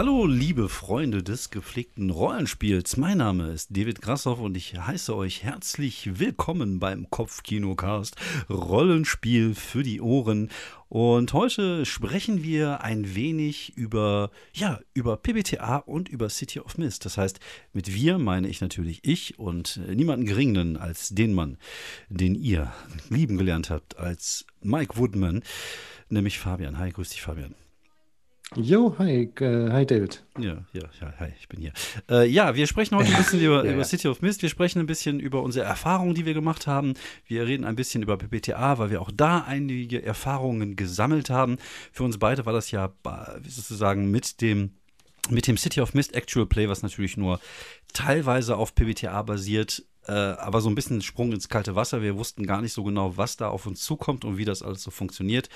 Hallo, liebe Freunde des gepflegten Rollenspiels. Mein Name ist David Grassoff und ich heiße euch herzlich willkommen beim Kopfkinocast Rollenspiel für die Ohren. Und heute sprechen wir ein wenig über, ja, über PBTA und über City of Mist. Das heißt, mit wir meine ich natürlich ich und niemanden geringeren als den Mann, den ihr lieben gelernt habt als Mike Woodman, nämlich Fabian. Hi, grüß dich, Fabian. Jo, hi, äh, hi David. Ja, ja, ja, hi, ich bin hier. Äh, ja, wir sprechen heute ein bisschen über, ja, über City of Mist. Wir sprechen ein bisschen über unsere Erfahrungen, die wir gemacht haben. Wir reden ein bisschen über PPTA, weil wir auch da einige Erfahrungen gesammelt haben. Für uns beide war das ja sozusagen mit dem mit dem City of Mist Actual Play, was natürlich nur teilweise auf PBTA basiert, äh, aber so ein bisschen Sprung ins kalte Wasser. Wir wussten gar nicht so genau, was da auf uns zukommt und wie das alles so funktioniert.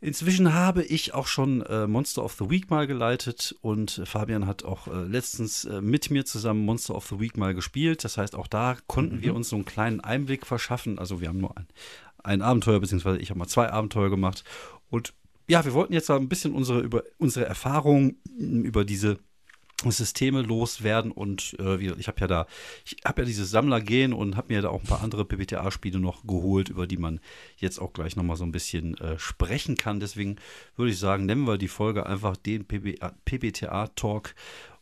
Inzwischen habe ich auch schon äh, Monster of the Week mal geleitet und Fabian hat auch äh, letztens äh, mit mir zusammen Monster of the Week mal gespielt. Das heißt, auch da konnten mhm. wir uns so einen kleinen Einblick verschaffen. Also wir haben nur ein, ein Abenteuer, beziehungsweise ich habe mal zwei Abenteuer gemacht. Und ja, wir wollten jetzt ein bisschen unsere, über unsere Erfahrungen über diese Systeme loswerden und äh, ich habe ja da, ich habe ja dieses Sammlergehen und habe mir da auch ein paar andere PBTA-Spiele noch geholt, über die man jetzt auch gleich nochmal so ein bisschen äh, sprechen kann. Deswegen würde ich sagen, nennen wir die Folge einfach den PBTA-Talk.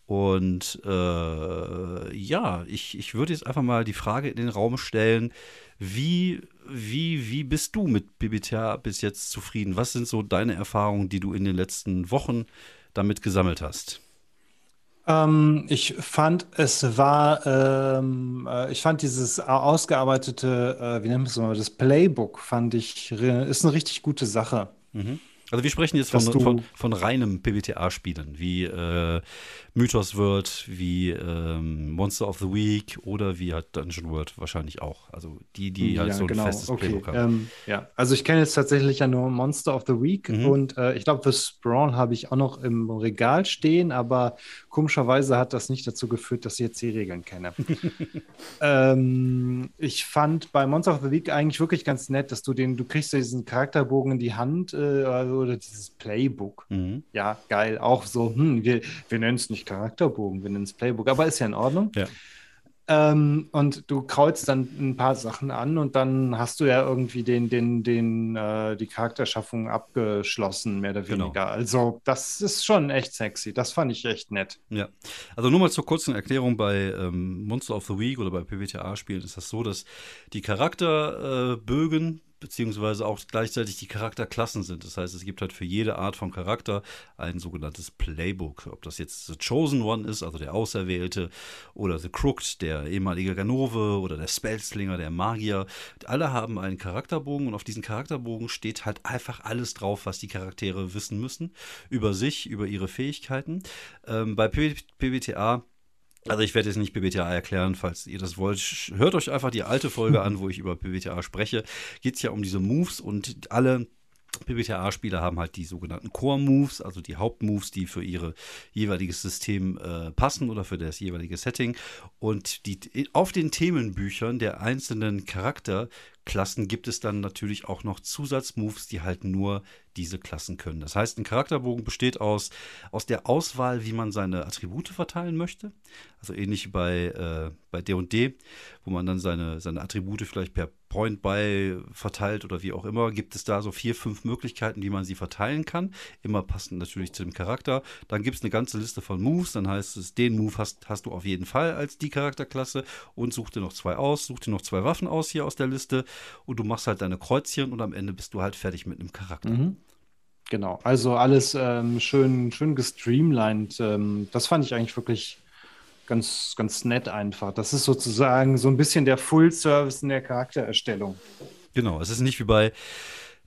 Und äh, ja, ich, ich würde jetzt einfach mal die Frage in den Raum stellen, wie, wie, wie bist du mit PBTA bis jetzt zufrieden? Was sind so deine Erfahrungen, die du in den letzten Wochen damit gesammelt hast? Ähm, ich fand, es war, ähm, äh, ich fand dieses ausgearbeitete, äh, wie nennt man es mal, das Playbook fand ich, ist eine richtig gute Sache. Mhm. Also wir sprechen jetzt von, von, von, reinem PBTA-Spielen, wie äh, Mythos World, wie ähm, Monster of the Week oder wie halt Dungeon World wahrscheinlich auch. Also die, die halt ja, so ein genau. festes okay. Playbook haben. Ähm, ja, also ich kenne jetzt tatsächlich ja nur Monster of the Week mhm. und äh, ich glaube, für Sprawl habe ich auch noch im Regal stehen, aber komischerweise hat das nicht dazu geführt, dass ich jetzt die Regeln kenne. ähm, ich fand bei Monster of the Week eigentlich wirklich ganz nett, dass du den, du kriegst diesen Charakterbogen in die Hand äh, oder dieses Playbook. Mhm. Ja, geil. Auch so, hm, wir, wir nennen es nicht Charakterbogen, wir nennen es Playbook, aber ist ja in Ordnung. Ja. Ähm, und du kreuzt dann ein paar Sachen an und dann hast du ja irgendwie den, den, den, äh, die Charakterschaffung abgeschlossen, mehr oder genau. weniger. Genau. Also, das ist schon echt sexy. Das fand ich echt nett. Ja. Also nur mal zur kurzen Erklärung, bei ähm, Monster of the Week oder bei PBTA-Spielen ist das so, dass die Charakterbögen, beziehungsweise auch gleichzeitig die Charakterklassen sind. Das heißt, es gibt halt für jede Art von Charakter ein sogenanntes Playbook. Ob das jetzt The Chosen One ist, also der Auserwählte, oder The Crooked, der ehemalige Ganove, oder der Spellslinger, der Magier. Alle haben einen Charakterbogen und auf diesen Charakterbogen steht halt einfach alles drauf, was die Charaktere wissen müssen. Über sich, über ihre Fähigkeiten. Ähm, bei PBTA also ich werde jetzt nicht PBTA erklären, falls ihr das wollt. Hört euch einfach die alte Folge an, wo ich über PBTA spreche. Geht es ja um diese Moves und alle PBTA-Spieler haben halt die sogenannten Core-Moves, also die Hauptmoves, die für ihr jeweiliges System äh, passen oder für das jeweilige Setting. Und die, auf den Themenbüchern der einzelnen Charakterklassen gibt es dann natürlich auch noch Zusatzmoves, die halt nur diese Klassen können. Das heißt, ein Charakterbogen besteht aus, aus der Auswahl, wie man seine Attribute verteilen möchte. Also ähnlich bei, äh, bei D&D, wo man dann seine, seine Attribute vielleicht per Point by verteilt oder wie auch immer, gibt es da so vier, fünf Möglichkeiten, wie man sie verteilen kann. Immer passend natürlich zu dem Charakter. Dann gibt es eine ganze Liste von Moves. Dann heißt es, den Move hast, hast du auf jeden Fall als die Charakterklasse und such dir noch zwei aus, such dir noch zwei Waffen aus hier aus der Liste und du machst halt deine Kreuzchen und am Ende bist du halt fertig mit einem Charakter. Mhm. Genau, also alles ähm, schön, schön gestreamlined. Ähm, das fand ich eigentlich wirklich ganz, ganz nett einfach. Das ist sozusagen so ein bisschen der Full-Service in der Charaktererstellung. Genau, es ist nicht wie bei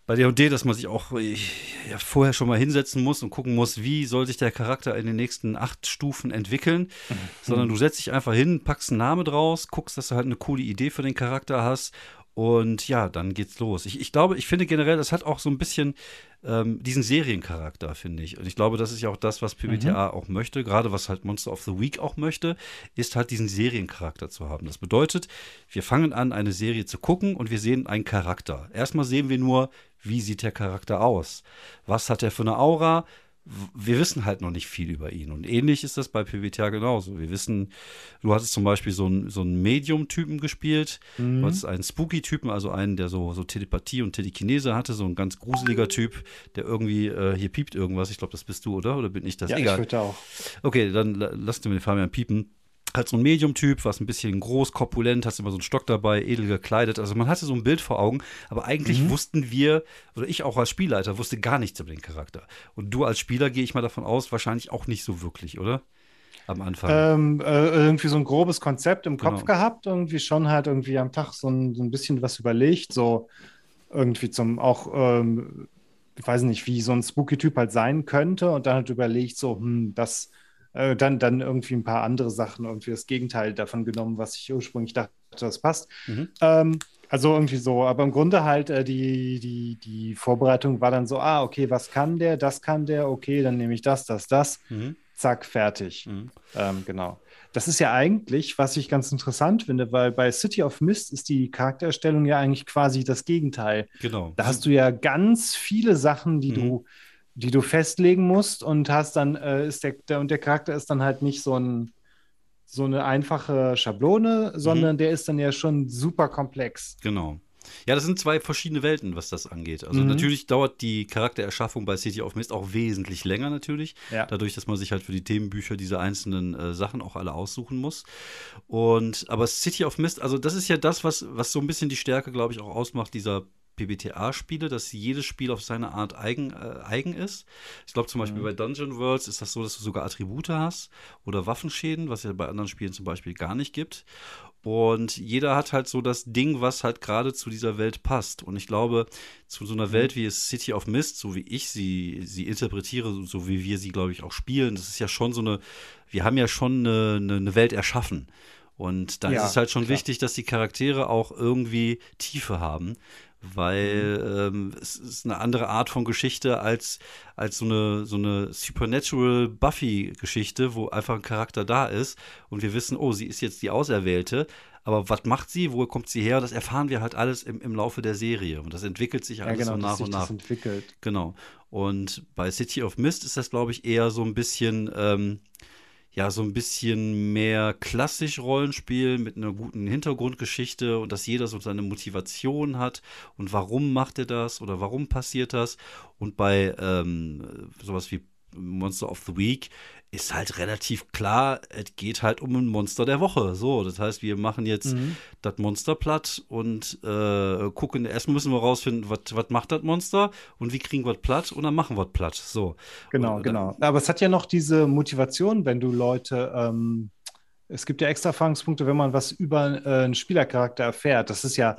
bei D&D, dass man sich auch ja, vorher schon mal hinsetzen muss und gucken muss, wie soll sich der Charakter in den nächsten acht Stufen entwickeln, mhm. sondern du setzt dich einfach hin, packst einen Namen draus, guckst, dass du halt eine coole Idee für den Charakter hast und ja, dann geht's los. Ich, ich glaube, ich finde generell, das hat auch so ein bisschen ähm, diesen Seriencharakter, finde ich. Und ich glaube, das ist ja auch das, was PBTA mhm. auch möchte, gerade was halt Monster of the Week auch möchte, ist halt diesen Seriencharakter zu haben. Das bedeutet, wir fangen an, eine Serie zu gucken und wir sehen einen Charakter. Erstmal sehen wir nur, wie sieht der Charakter aus? Was hat er für eine Aura? Wir wissen halt noch nicht viel über ihn. Und ähnlich ist das bei PWTA genauso. Wir wissen, du hattest zum Beispiel so einen, so einen Medium-Typen gespielt, mhm. du hattest einen Spooky-Typen, also einen, der so, so Telepathie und Telekinese hatte, so ein ganz gruseliger Typ, der irgendwie, äh, hier piept irgendwas. Ich glaube, das bist du, oder? Oder bin ich das? Ja, Egal. ich auch. Okay, dann lass du mir den Fabian piepen halt so ein Medium-Typ, was ein bisschen groß, korpulent, hast immer so einen Stock dabei, edel gekleidet. Also man hatte so ein Bild vor Augen, aber eigentlich mhm. wussten wir, oder ich auch als Spielleiter, wusste gar nichts über den Charakter. Und du als Spieler, gehe ich mal davon aus, wahrscheinlich auch nicht so wirklich, oder? Am Anfang. Ähm, äh, irgendwie so ein grobes Konzept im Kopf genau. gehabt, irgendwie schon halt irgendwie am Tag so ein, so ein bisschen was überlegt, so irgendwie zum auch, ähm, ich weiß nicht, wie so ein Spooky-Typ halt sein könnte und dann halt überlegt, so, hm, das äh, dann, dann irgendwie ein paar andere Sachen, irgendwie das Gegenteil davon genommen, was ich ursprünglich dachte, das passt. Mhm. Ähm, also irgendwie so, aber im Grunde halt äh, die, die, die Vorbereitung war dann so, ah, okay, was kann der, das kann der, okay, dann nehme ich das, das, das, mhm. zack, fertig. Mhm. Ähm, genau. Das ist ja eigentlich, was ich ganz interessant finde, weil bei City of Mist ist die Charaktererstellung ja eigentlich quasi das Gegenteil. Genau. Da hast du ja ganz viele Sachen, die mhm. du die du festlegen musst und hast dann, äh, ist der, der, und der Charakter ist dann halt nicht so ein so eine einfache Schablone, sondern mhm. der ist dann ja schon super komplex. Genau. Ja, das sind zwei verschiedene Welten, was das angeht. Also mhm. natürlich dauert die Charaktererschaffung bei City of Mist auch wesentlich länger natürlich. Ja. Dadurch, dass man sich halt für die Themenbücher diese einzelnen äh, Sachen auch alle aussuchen muss. Und aber City of Mist, also das ist ja das, was, was so ein bisschen die Stärke, glaube ich, auch ausmacht, dieser PBTA-Spiele, dass jedes Spiel auf seine Art eigen, äh, eigen ist. Ich glaube zum Beispiel mhm. bei Dungeon Worlds ist das so, dass du sogar Attribute hast oder Waffenschäden, was ja bei anderen Spielen zum Beispiel gar nicht gibt. Und jeder hat halt so das Ding, was halt gerade zu dieser Welt passt. Und ich glaube, zu so einer mhm. Welt wie es City of Mist, so wie ich sie, sie interpretiere, so wie wir sie, glaube ich, auch spielen, das ist ja schon so eine, wir haben ja schon eine, eine Welt erschaffen. Und da ja, ist es halt schon klar. wichtig, dass die Charaktere auch irgendwie Tiefe haben weil mhm. ähm, es ist eine andere Art von Geschichte als, als so eine, so eine Supernatural Buffy-Geschichte, wo einfach ein Charakter da ist und wir wissen, oh, sie ist jetzt die Auserwählte. Aber was macht sie? Wo kommt sie her? Das erfahren wir halt alles im, im Laufe der Serie. Und das entwickelt sich alles ja, genau, so nach und nach. Das entwickelt. Genau. Und bei City of Mist ist das, glaube ich, eher so ein bisschen. Ähm, ja so ein bisschen mehr klassisch Rollenspiel mit einer guten Hintergrundgeschichte und dass jeder so seine Motivation hat und warum macht er das oder warum passiert das. Und bei ähm, sowas wie Monster of the Week ist halt relativ klar, es geht halt um ein Monster der Woche. So, das heißt, wir machen jetzt mhm. das Monster platt und äh, gucken, erstmal müssen wir rausfinden, was macht das Monster und wie kriegen wir es platt und dann machen wir es platt. So. Genau, und, genau. Aber es hat ja noch diese Motivation, wenn du Leute, ähm, es gibt ja extra Erfahrungspunkte, wenn man was über äh, einen Spielercharakter erfährt. Das ist ja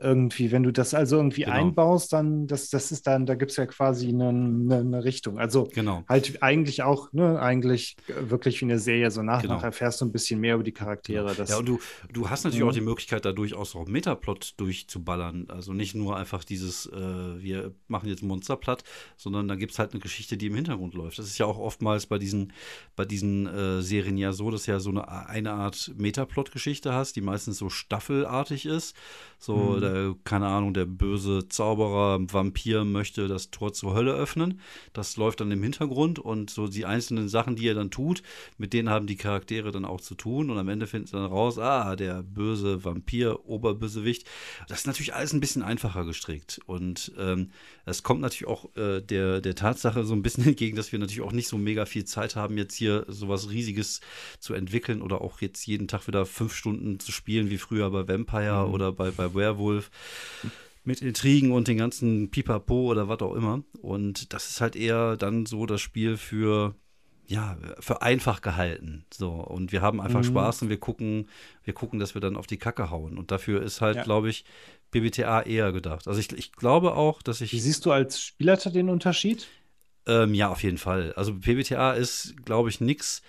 irgendwie, wenn du das also irgendwie genau. einbaust, dann, das, das ist dann, da gibt es ja quasi eine, eine, eine, Richtung. Also genau. halt eigentlich auch, ne, eigentlich wirklich wie eine Serie, so nach und genau. nach erfährst du ein bisschen mehr über die Charaktere. Das, ja, und du, du hast natürlich mhm. auch die Möglichkeit, da durchaus auch Metaplot durchzuballern. Also nicht nur einfach dieses, äh, wir machen jetzt Monster platt, sondern da gibt es halt eine Geschichte, die im Hintergrund läuft. Das ist ja auch oftmals bei diesen, bei diesen äh, Serien ja so, dass ja so eine, eine Art Metaplot-Geschichte hast, die meistens so staffelartig ist. So, mhm der, keine Ahnung, der böse Zauberer, Vampir möchte das Tor zur Hölle öffnen. Das läuft dann im Hintergrund und so die einzelnen Sachen, die er dann tut, mit denen haben die Charaktere dann auch zu tun und am Ende finden sie dann raus, ah, der böse Vampir, Oberbösewicht. Das ist natürlich alles ein bisschen einfacher gestrickt und ähm, es kommt natürlich auch äh, der, der Tatsache so ein bisschen entgegen, dass wir natürlich auch nicht so mega viel Zeit haben, jetzt hier sowas Riesiges zu entwickeln oder auch jetzt jeden Tag wieder fünf Stunden zu spielen, wie früher bei Vampire mhm. oder bei, bei Werewolf mit Intrigen und den ganzen Pipapo oder was auch immer. Und das ist halt eher dann so das Spiel für, ja, für einfach gehalten. So. Und wir haben einfach mhm. Spaß und wir gucken, wir gucken, dass wir dann auf die Kacke hauen. Und dafür ist halt, ja. glaube ich, BBTA eher gedacht. Also ich, ich glaube auch, dass ich. Wie siehst du als Spielleiter den Unterschied? Ähm, ja, auf jeden Fall. Also PBTA ist, glaube ich, nichts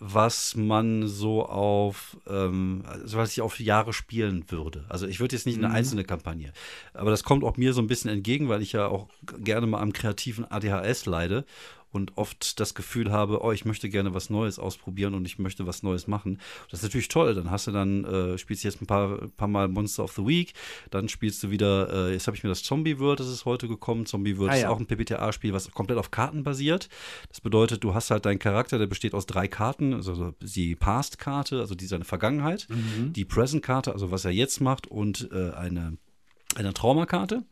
was man so auf, ähm, also was ich auf Jahre spielen würde. Also ich würde jetzt nicht eine mhm. einzelne Kampagne, aber das kommt auch mir so ein bisschen entgegen, weil ich ja auch gerne mal am kreativen ADHS leide und oft das Gefühl habe, oh, ich möchte gerne was Neues ausprobieren und ich möchte was Neues machen. Das ist natürlich toll. Dann hast du dann, äh, spielst du jetzt ein paar, paar Mal Monster of the Week, dann spielst du wieder, äh, jetzt habe ich mir das Zombie World, das ist heute gekommen. Zombie World ah, ist ja. auch ein PBTA-Spiel, was komplett auf Karten basiert. Das bedeutet, du hast halt deinen Charakter, der besteht aus drei Karten, also die Past-Karte, also die seine Vergangenheit, mhm. die Present-Karte, also was er jetzt macht und äh, eine, eine Traumakarte.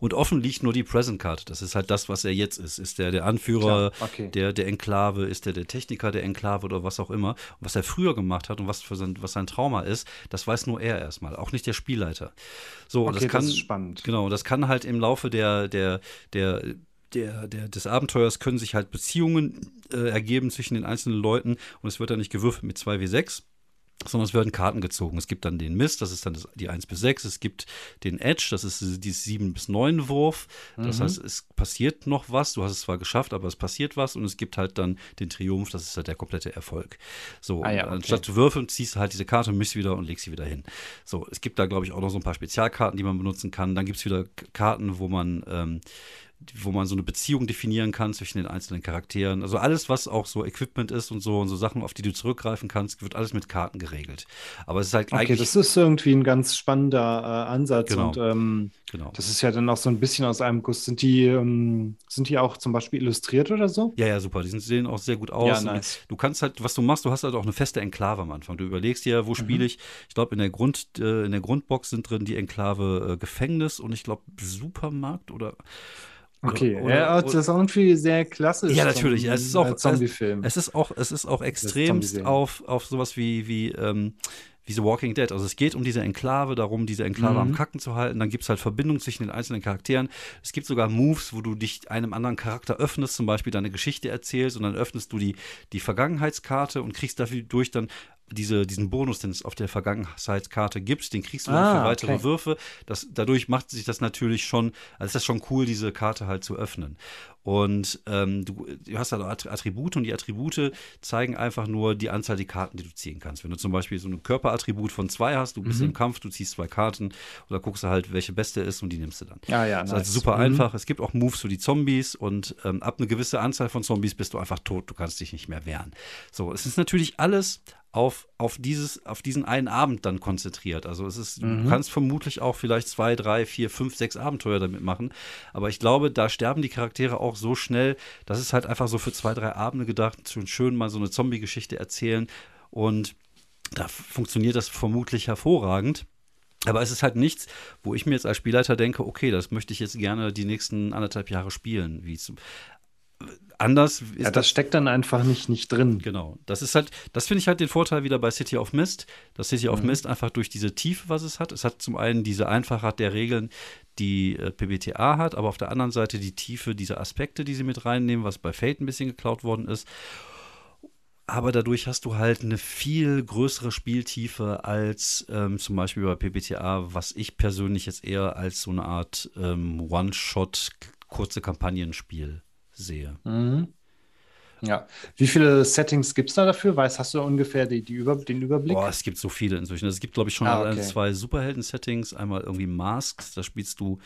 Und offen liegt nur die Present Card. Das ist halt das, was er jetzt ist. Ist der der Anführer okay. der, der Enklave, ist der der Techniker der Enklave oder was auch immer. Und was er früher gemacht hat und was, für sein, was sein Trauma ist, das weiß nur er erstmal, auch nicht der Spielleiter. So, okay, das kann. Das ist spannend. Genau, das kann halt im Laufe der, der, der der, der, des Abenteuers können sich halt Beziehungen äh, ergeben zwischen den einzelnen Leuten und es wird dann nicht gewürfelt mit 2W6, sondern es werden Karten gezogen. Es gibt dann den Mist, das ist dann das, die 1 bis 6. Es gibt den Edge, das ist die 7 bis 9 Wurf. Das mhm. heißt, es passiert noch was. Du hast es zwar geschafft, aber es passiert was. Und es gibt halt dann den Triumph, das ist halt der komplette Erfolg. So, ah ja, okay. anstatt zu würfeln, ziehst du halt diese Karte, mischst wieder und legst sie wieder hin. So, es gibt da, glaube ich, auch noch so ein paar Spezialkarten, die man benutzen kann. Dann gibt es wieder Karten, wo man ähm, wo man so eine Beziehung definieren kann zwischen den einzelnen Charakteren. Also alles, was auch so Equipment ist und so und so Sachen, auf die du zurückgreifen kannst, wird alles mit Karten geregelt. Aber es ist halt okay, das ist irgendwie ein ganz spannender äh, Ansatz genau. und ähm, genau. das ist ja dann auch so ein bisschen aus einem Guss. Sind die, ähm, sind die auch zum Beispiel illustriert oder so? Ja, ja, super. Die sehen auch sehr gut aus. Ja, nice. Du kannst halt, was du machst, du hast halt auch eine feste Enklave am Anfang. Du überlegst dir, wo mhm. spiele ich? Ich glaube, in der Grund, äh, in der Grundbox sind drin die Enklave äh, Gefängnis und ich glaube Supermarkt oder Okay, oder, ja, das ist irgendwie sehr klassisch. Ja, natürlich. Zum, es ist auch Zombie-Film. Es, ist auch, es ist auch extremst auf, auf sowas wie, wie, ähm, wie The Walking Dead. Also es geht um diese Enklave, darum, diese Enklave mhm. am Kacken zu halten. Dann gibt es halt Verbindungen zwischen den einzelnen Charakteren. Es gibt sogar Moves, wo du dich einem anderen Charakter öffnest, zum Beispiel deine Geschichte erzählst und dann öffnest du die, die Vergangenheitskarte und kriegst dafür durch dann diese, diesen Bonus, den es auf der Vergangenheitskarte gibt, den kriegst du ah, für weitere okay. Würfe. Das, dadurch macht sich das natürlich schon, also ist das schon cool, diese Karte halt zu öffnen. Und ähm, du, du, hast halt Attribute und die Attribute zeigen einfach nur die Anzahl der Karten, die du ziehen kannst. Wenn du zum Beispiel so ein Körperattribut von zwei hast, du bist mhm. im Kampf, du ziehst zwei Karten oder guckst du halt, welche beste ist und die nimmst du dann. Ja, ja, das ist nice. also super mhm. einfach. Es gibt auch Moves für die Zombies und ähm, ab eine gewisse Anzahl von Zombies bist du einfach tot, du kannst dich nicht mehr wehren. So, es ist natürlich alles auf, auf, dieses, auf diesen einen Abend dann konzentriert. Also es ist, mhm. du kannst vermutlich auch vielleicht zwei, drei, vier, fünf, sechs Abenteuer damit machen. Aber ich glaube, da sterben die Charaktere auch so schnell, dass es halt einfach so für zwei, drei Abende gedacht, schon schön mal so eine Zombie-Geschichte erzählen. Und da funktioniert das vermutlich hervorragend. Aber es ist halt nichts, wo ich mir jetzt als Spielleiter denke, okay, das möchte ich jetzt gerne die nächsten anderthalb Jahre spielen. Wie anders ist ja, das, das steckt dann einfach nicht, nicht drin. Genau. Das ist halt, das finde ich halt den Vorteil wieder bei City of Mist. Das City of mhm. Mist einfach durch diese Tiefe, was es hat. Es hat zum einen diese Einfachheit der Regeln, die äh, PBTA hat, aber auf der anderen Seite die Tiefe dieser Aspekte, die sie mit reinnehmen, was bei Fate ein bisschen geklaut worden ist. Aber dadurch hast du halt eine viel größere Spieltiefe als ähm, zum Beispiel bei PBTA, was ich persönlich jetzt eher als so eine Art ähm, One-Shot kurze Kampagnenspiel sehe. Mhm. Ja. Wie viele Settings gibt es da dafür? Weißt, hast du ungefähr die, die Über, den Überblick? Boah, es gibt so viele inzwischen. Es gibt, glaube ich, schon ah, okay. zwei Superhelden-Settings. Einmal irgendwie Masks, da spielst du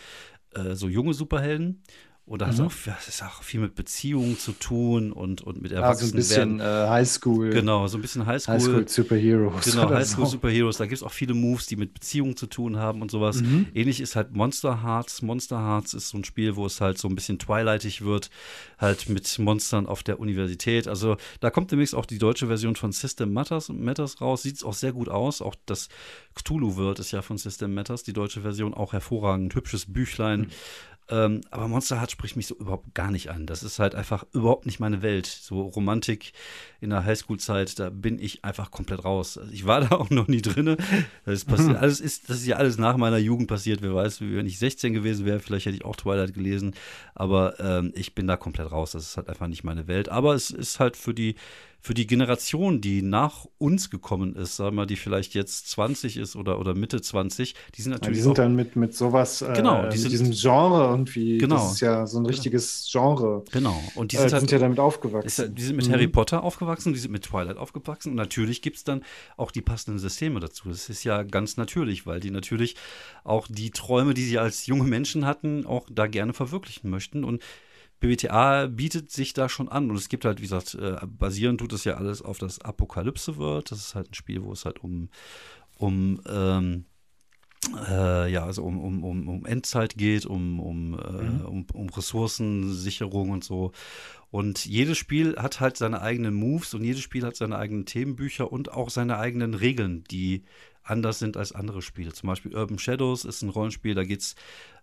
äh, so junge Superhelden. Und das, mhm. auch, das ist auch viel mit Beziehungen zu tun und, und mit Erwachsenen. Ah, so ein bisschen äh, Highschool. Genau, so ein bisschen Highschool. Highschool Superheroes. Genau, Highschool so. Superheroes. Da gibt es auch viele Moves, die mit Beziehungen zu tun haben und sowas. Mhm. Ähnlich ist halt Monster Hearts. Monster Hearts ist so ein Spiel, wo es halt so ein bisschen twilightig wird, halt mit Monstern auf der Universität. Also da kommt demnächst auch die deutsche Version von System Matters, Matters raus. Sieht auch sehr gut aus. Auch das Cthulhu World ist ja von System Matters, die deutsche Version, auch hervorragend. Hübsches Büchlein. Mhm. Ähm, aber Monster Heart spricht mich so überhaupt gar nicht an. Das ist halt einfach überhaupt nicht meine Welt. So Romantik in der Highschool-Zeit, da bin ich einfach komplett raus. Also ich war da auch noch nie drin. Das ist, passiert, alles ist, das ist ja alles nach meiner Jugend passiert. Wer weiß, wenn ich 16 gewesen wäre, vielleicht hätte ich auch Twilight gelesen. Aber ähm, ich bin da komplett raus. Das ist halt einfach nicht meine Welt. Aber es ist halt für die für die Generation, die nach uns gekommen ist, sagen wir mal, die vielleicht jetzt 20 ist oder, oder Mitte 20, die sind natürlich. Ja, die sind dann mit, mit sowas, äh, genau, die mit sind, diesem Genre irgendwie. Genau. Das ist ja so ein genau. richtiges Genre. Genau. Und die sind, äh, halt, sind ja damit aufgewachsen. Ist, die sind mit mhm. Harry Potter aufgewachsen, die sind mit Twilight aufgewachsen. Und natürlich gibt es dann auch die passenden Systeme dazu. Das ist ja ganz natürlich, weil die natürlich auch die Träume, die sie als junge Menschen hatten, auch da gerne verwirklichen möchten. Und BBTA bietet sich da schon an und es gibt halt, wie gesagt, äh, basierend tut es ja alles auf das Apokalypse World. Das ist halt ein Spiel, wo es halt um, um ähm, äh, ja, also um, um, um, um Endzeit geht, um, um, äh, mhm. um, um Ressourcensicherung und so. Und jedes Spiel hat halt seine eigenen Moves und jedes Spiel hat seine eigenen Themenbücher und auch seine eigenen Regeln, die anders sind als andere Spiele. Zum Beispiel Urban Shadows ist ein Rollenspiel, da geht es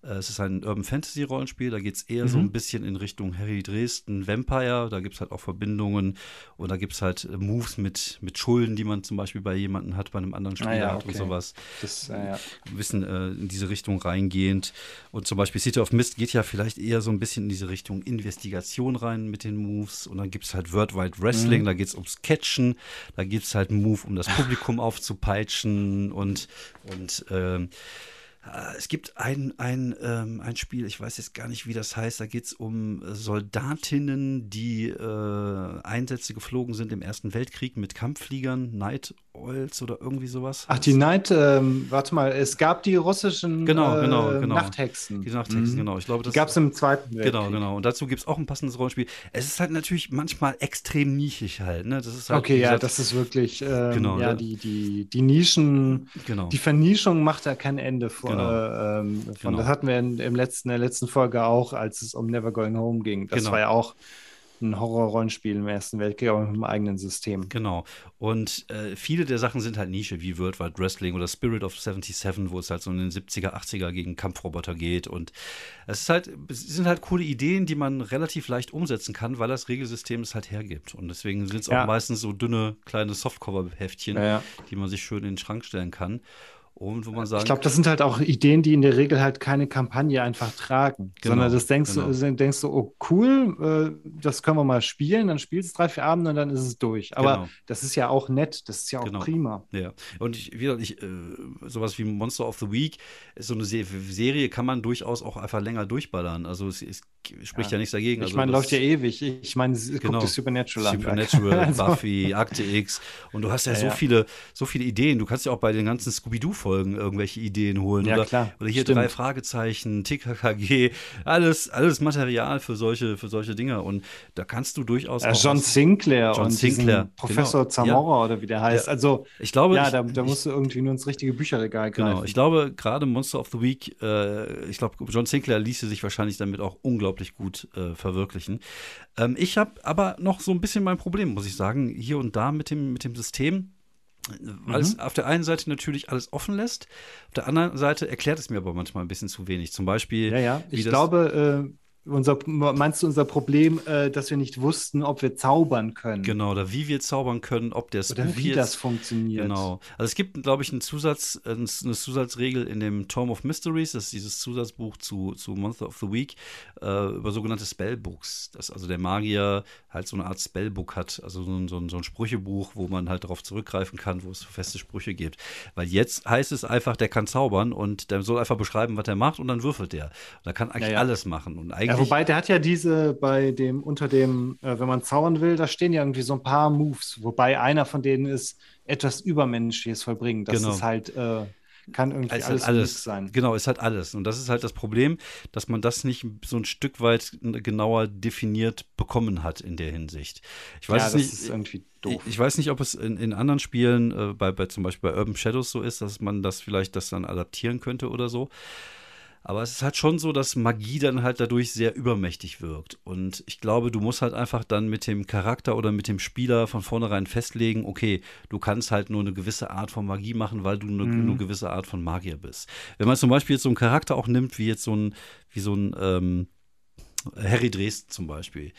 äh, es ist ein Urban Fantasy Rollenspiel, da geht es eher mhm. so ein bisschen in Richtung Harry Dresden, Vampire, da gibt es halt auch Verbindungen und da gibt es halt äh, Moves mit, mit Schulden, die man zum Beispiel bei jemandem hat, bei einem anderen Spieler ah, ja, hat okay. und sowas. Das, äh, ja. Ein bisschen äh, in diese Richtung reingehend. Und zum Beispiel City of Mist geht ja vielleicht eher so ein bisschen in diese Richtung Investigation rein mit den Moves und dann gibt es halt Worldwide Wrestling, mhm. da geht es ums Catchen, da gibt es halt einen Move, um das Publikum aufzupeitschen und, und ähm, äh, es gibt ein, ein, ähm, ein Spiel, ich weiß jetzt gar nicht, wie das heißt, da geht es um Soldatinnen, die äh, Einsätze geflogen sind im Ersten Weltkrieg mit Kampffliegern, Night Oils oder irgendwie sowas. Ach, die Night, ähm, warte mal, es gab die russischen genau, genau, äh, genau. Nachthexen. Die Nachthexen, mhm. genau. Ich glaube, das gab es im Zweiten Weltkrieg. Genau, genau. Und dazu gibt es auch ein passendes Rollenspiel. Es ist halt natürlich manchmal extrem nischig halt. Ne? Das ist halt, okay, ja, das ist wirklich, ähm, genau, ja, die, die, die Nischen, genau. die Vernischung macht da kein Ende vor. Genau. Äh, ähm, von, genau. Das hatten wir in, im letzten, der letzten Folge auch, als es um Never Going Home ging. Das genau. war ja auch ein Horror-Rollenspiel im Ersten Weltkrieg, aber mit einem eigenen System. Genau. Und äh, viele der Sachen sind halt Nische, wie World Wide Wrestling oder Spirit of 77, wo es halt so in den 70er, 80er gegen Kampfroboter geht. Und es ist halt, es sind halt coole Ideen, die man relativ leicht umsetzen kann, weil das Regelsystem es halt hergibt. Und deswegen sind es auch ja. meistens so dünne, kleine Softcover-Heftchen, ja, ja. die man sich schön in den Schrank stellen kann. Und wo man sagen ich glaube, das sind halt auch Ideen, die in der Regel halt keine Kampagne einfach tragen, genau, sondern das denkst, genau. du, denkst du, oh cool, äh, das können wir mal spielen, dann spielst du drei, vier Abende und dann ist es durch. Aber genau. das ist ja auch nett, das ist ja auch genau. prima. Ja, und ich, wieder, ich, äh, sowas wie Monster of the Week, so eine Serie kann man durchaus auch einfach länger durchballern. Also es, es spricht ja. ja nichts dagegen. Ich also meine, läuft ja ewig. Ich meine, genau. guck Supernatural an. Supernatural, also. Buffy, Akte X und du hast ja, ja so viele, so viele Ideen. Du kannst ja auch bei den ganzen Scooby-Doo Folgen irgendwelche Ideen holen. Ja, oder, klar. Oder hier Stimmt. drei Fragezeichen, TKKG, alles, alles Material für solche, für solche Dinge. Und da kannst du durchaus ja. John Sinclair John und Sinclair. Professor genau. Zamora ja. oder wie der heißt. Also, ich glaube, ja, da, da ich, musst du irgendwie nur ins richtige Bücherregal genau. greifen. Genau, ich glaube, gerade Monster of the Week, äh, ich glaube, John Sinclair ließe sich wahrscheinlich damit auch unglaublich gut äh, verwirklichen. Ähm, ich habe aber noch so ein bisschen mein Problem, muss ich sagen, hier und da mit dem, mit dem System weil mhm. es auf der einen Seite natürlich alles offen lässt, auf der anderen Seite erklärt es mir aber manchmal ein bisschen zu wenig. Zum Beispiel. Ja, ja. Ich glaube, äh, unser, meinst du unser Problem, äh, dass wir nicht wussten, ob wir zaubern können? Genau, oder wie wir zaubern können, ob der Spuk Oder wie jetzt, das funktioniert. Genau. Also es gibt, glaube ich, einen Zusatz, eine Zusatzregel in dem Tome of Mysteries, das ist dieses Zusatzbuch zu, zu Month of the Week, äh, über sogenannte Spellbooks. Dass also der Magier halt so eine Art Spellbook hat, also so ein, so, ein, so ein Sprüchebuch, wo man halt darauf zurückgreifen kann, wo es feste Sprüche gibt. Weil jetzt heißt es einfach, der kann zaubern und der soll einfach beschreiben, was er macht und dann würfelt der. Und er kann eigentlich ja, ja. alles machen. Und eigentlich ja, wobei, der hat ja diese bei dem, unter dem, äh, wenn man zaubern will, da stehen ja irgendwie so ein paar Moves, wobei einer von denen ist etwas Übermenschliches vollbringen. Das genau. ist halt, äh, kann irgendwie alles, alles sein. Genau, ist halt alles. Und das ist halt das Problem, dass man das nicht so ein Stück weit genauer definiert bekommen hat in der Hinsicht. Ich weiß ja, das nicht, ist irgendwie doof. Ich, ich, weiß nicht, ob es in, in anderen Spielen, äh, bei, bei zum Beispiel bei Urban Shadows so ist, dass man das vielleicht das dann adaptieren könnte oder so. Aber es ist halt schon so, dass Magie dann halt dadurch sehr übermächtig wirkt. Und ich glaube, du musst halt einfach dann mit dem Charakter oder mit dem Spieler von vornherein festlegen, okay, du kannst halt nur eine gewisse Art von Magie machen, weil du eine, mhm. eine gewisse Art von Magier bist. Wenn man zum Beispiel jetzt so einen Charakter auch nimmt, wie jetzt so ein, wie so ein, ähm, Harry Dresden zum Beispiel.